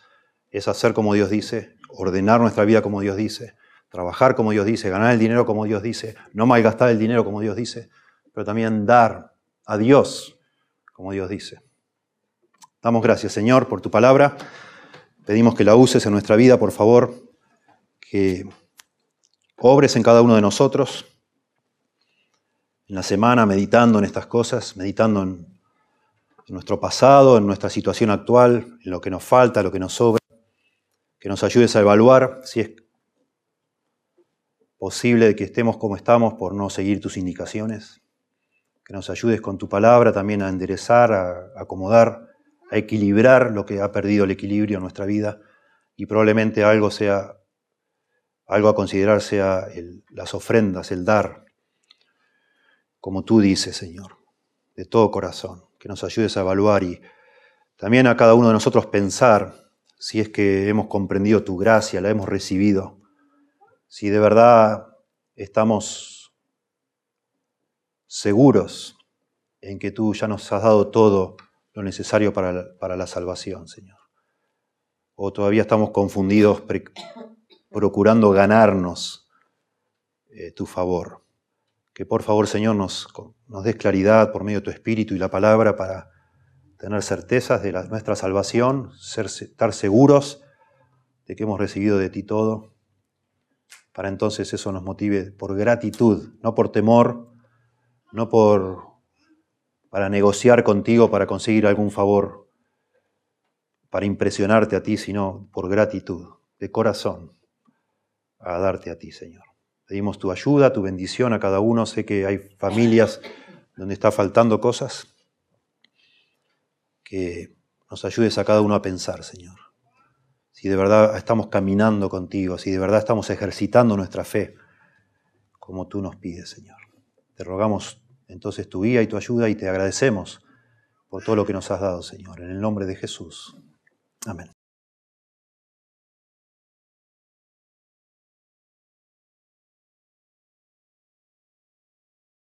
es hacer como Dios dice, ordenar nuestra vida como Dios dice, trabajar como Dios dice, ganar el dinero como Dios dice, no malgastar el dinero como Dios dice, pero también dar a Dios como Dios dice. Damos gracias, Señor, por tu palabra. Pedimos que la uses en nuestra vida, por favor, que obres en cada uno de nosotros, en la semana meditando en estas cosas, meditando en, nuestro pasado, en nuestra situación actual, en lo que nos falta, lo que nos sobra, que nos ayudes a evaluar si es posible que estemos como estamos por no seguir tus indicaciones, que nos ayudes con tu palabra también a enderezar, a acomodar, a equilibrar lo que ha perdido el equilibrio en nuestra vida y probablemente algo sea algo a considerar sea las ofrendas, el dar, como tú dices, Señor, de todo corazón, que nos ayudes a evaluar y también a cada uno de nosotros pensar si es que hemos comprendido tu gracia, la hemos recibido, si de verdad estamos seguros en que tú ya nos has dado todo lo necesario para para la salvación, Señor. O todavía estamos confundidos procurando ganarnos eh, tu favor. Que por favor, Señor, nos, nos des claridad por medio de tu Espíritu y la palabra para tener certezas de la, nuestra salvación, ser, estar seguros de que hemos recibido de ti todo, para entonces eso nos motive por gratitud, no por temor, no por para negociar contigo para conseguir algún favor, para impresionarte a ti, sino por gratitud, de corazón a darte a ti, Señor. Pedimos tu ayuda, tu bendición a cada uno. Sé que hay familias donde está faltando cosas. Que nos ayudes a cada uno a pensar, Señor. Si de verdad estamos caminando contigo, si de verdad estamos ejercitando nuestra fe como tú nos pides, Señor. Te rogamos entonces tu guía y tu ayuda y te agradecemos por todo lo que nos has dado, Señor. En el nombre de Jesús. Amén.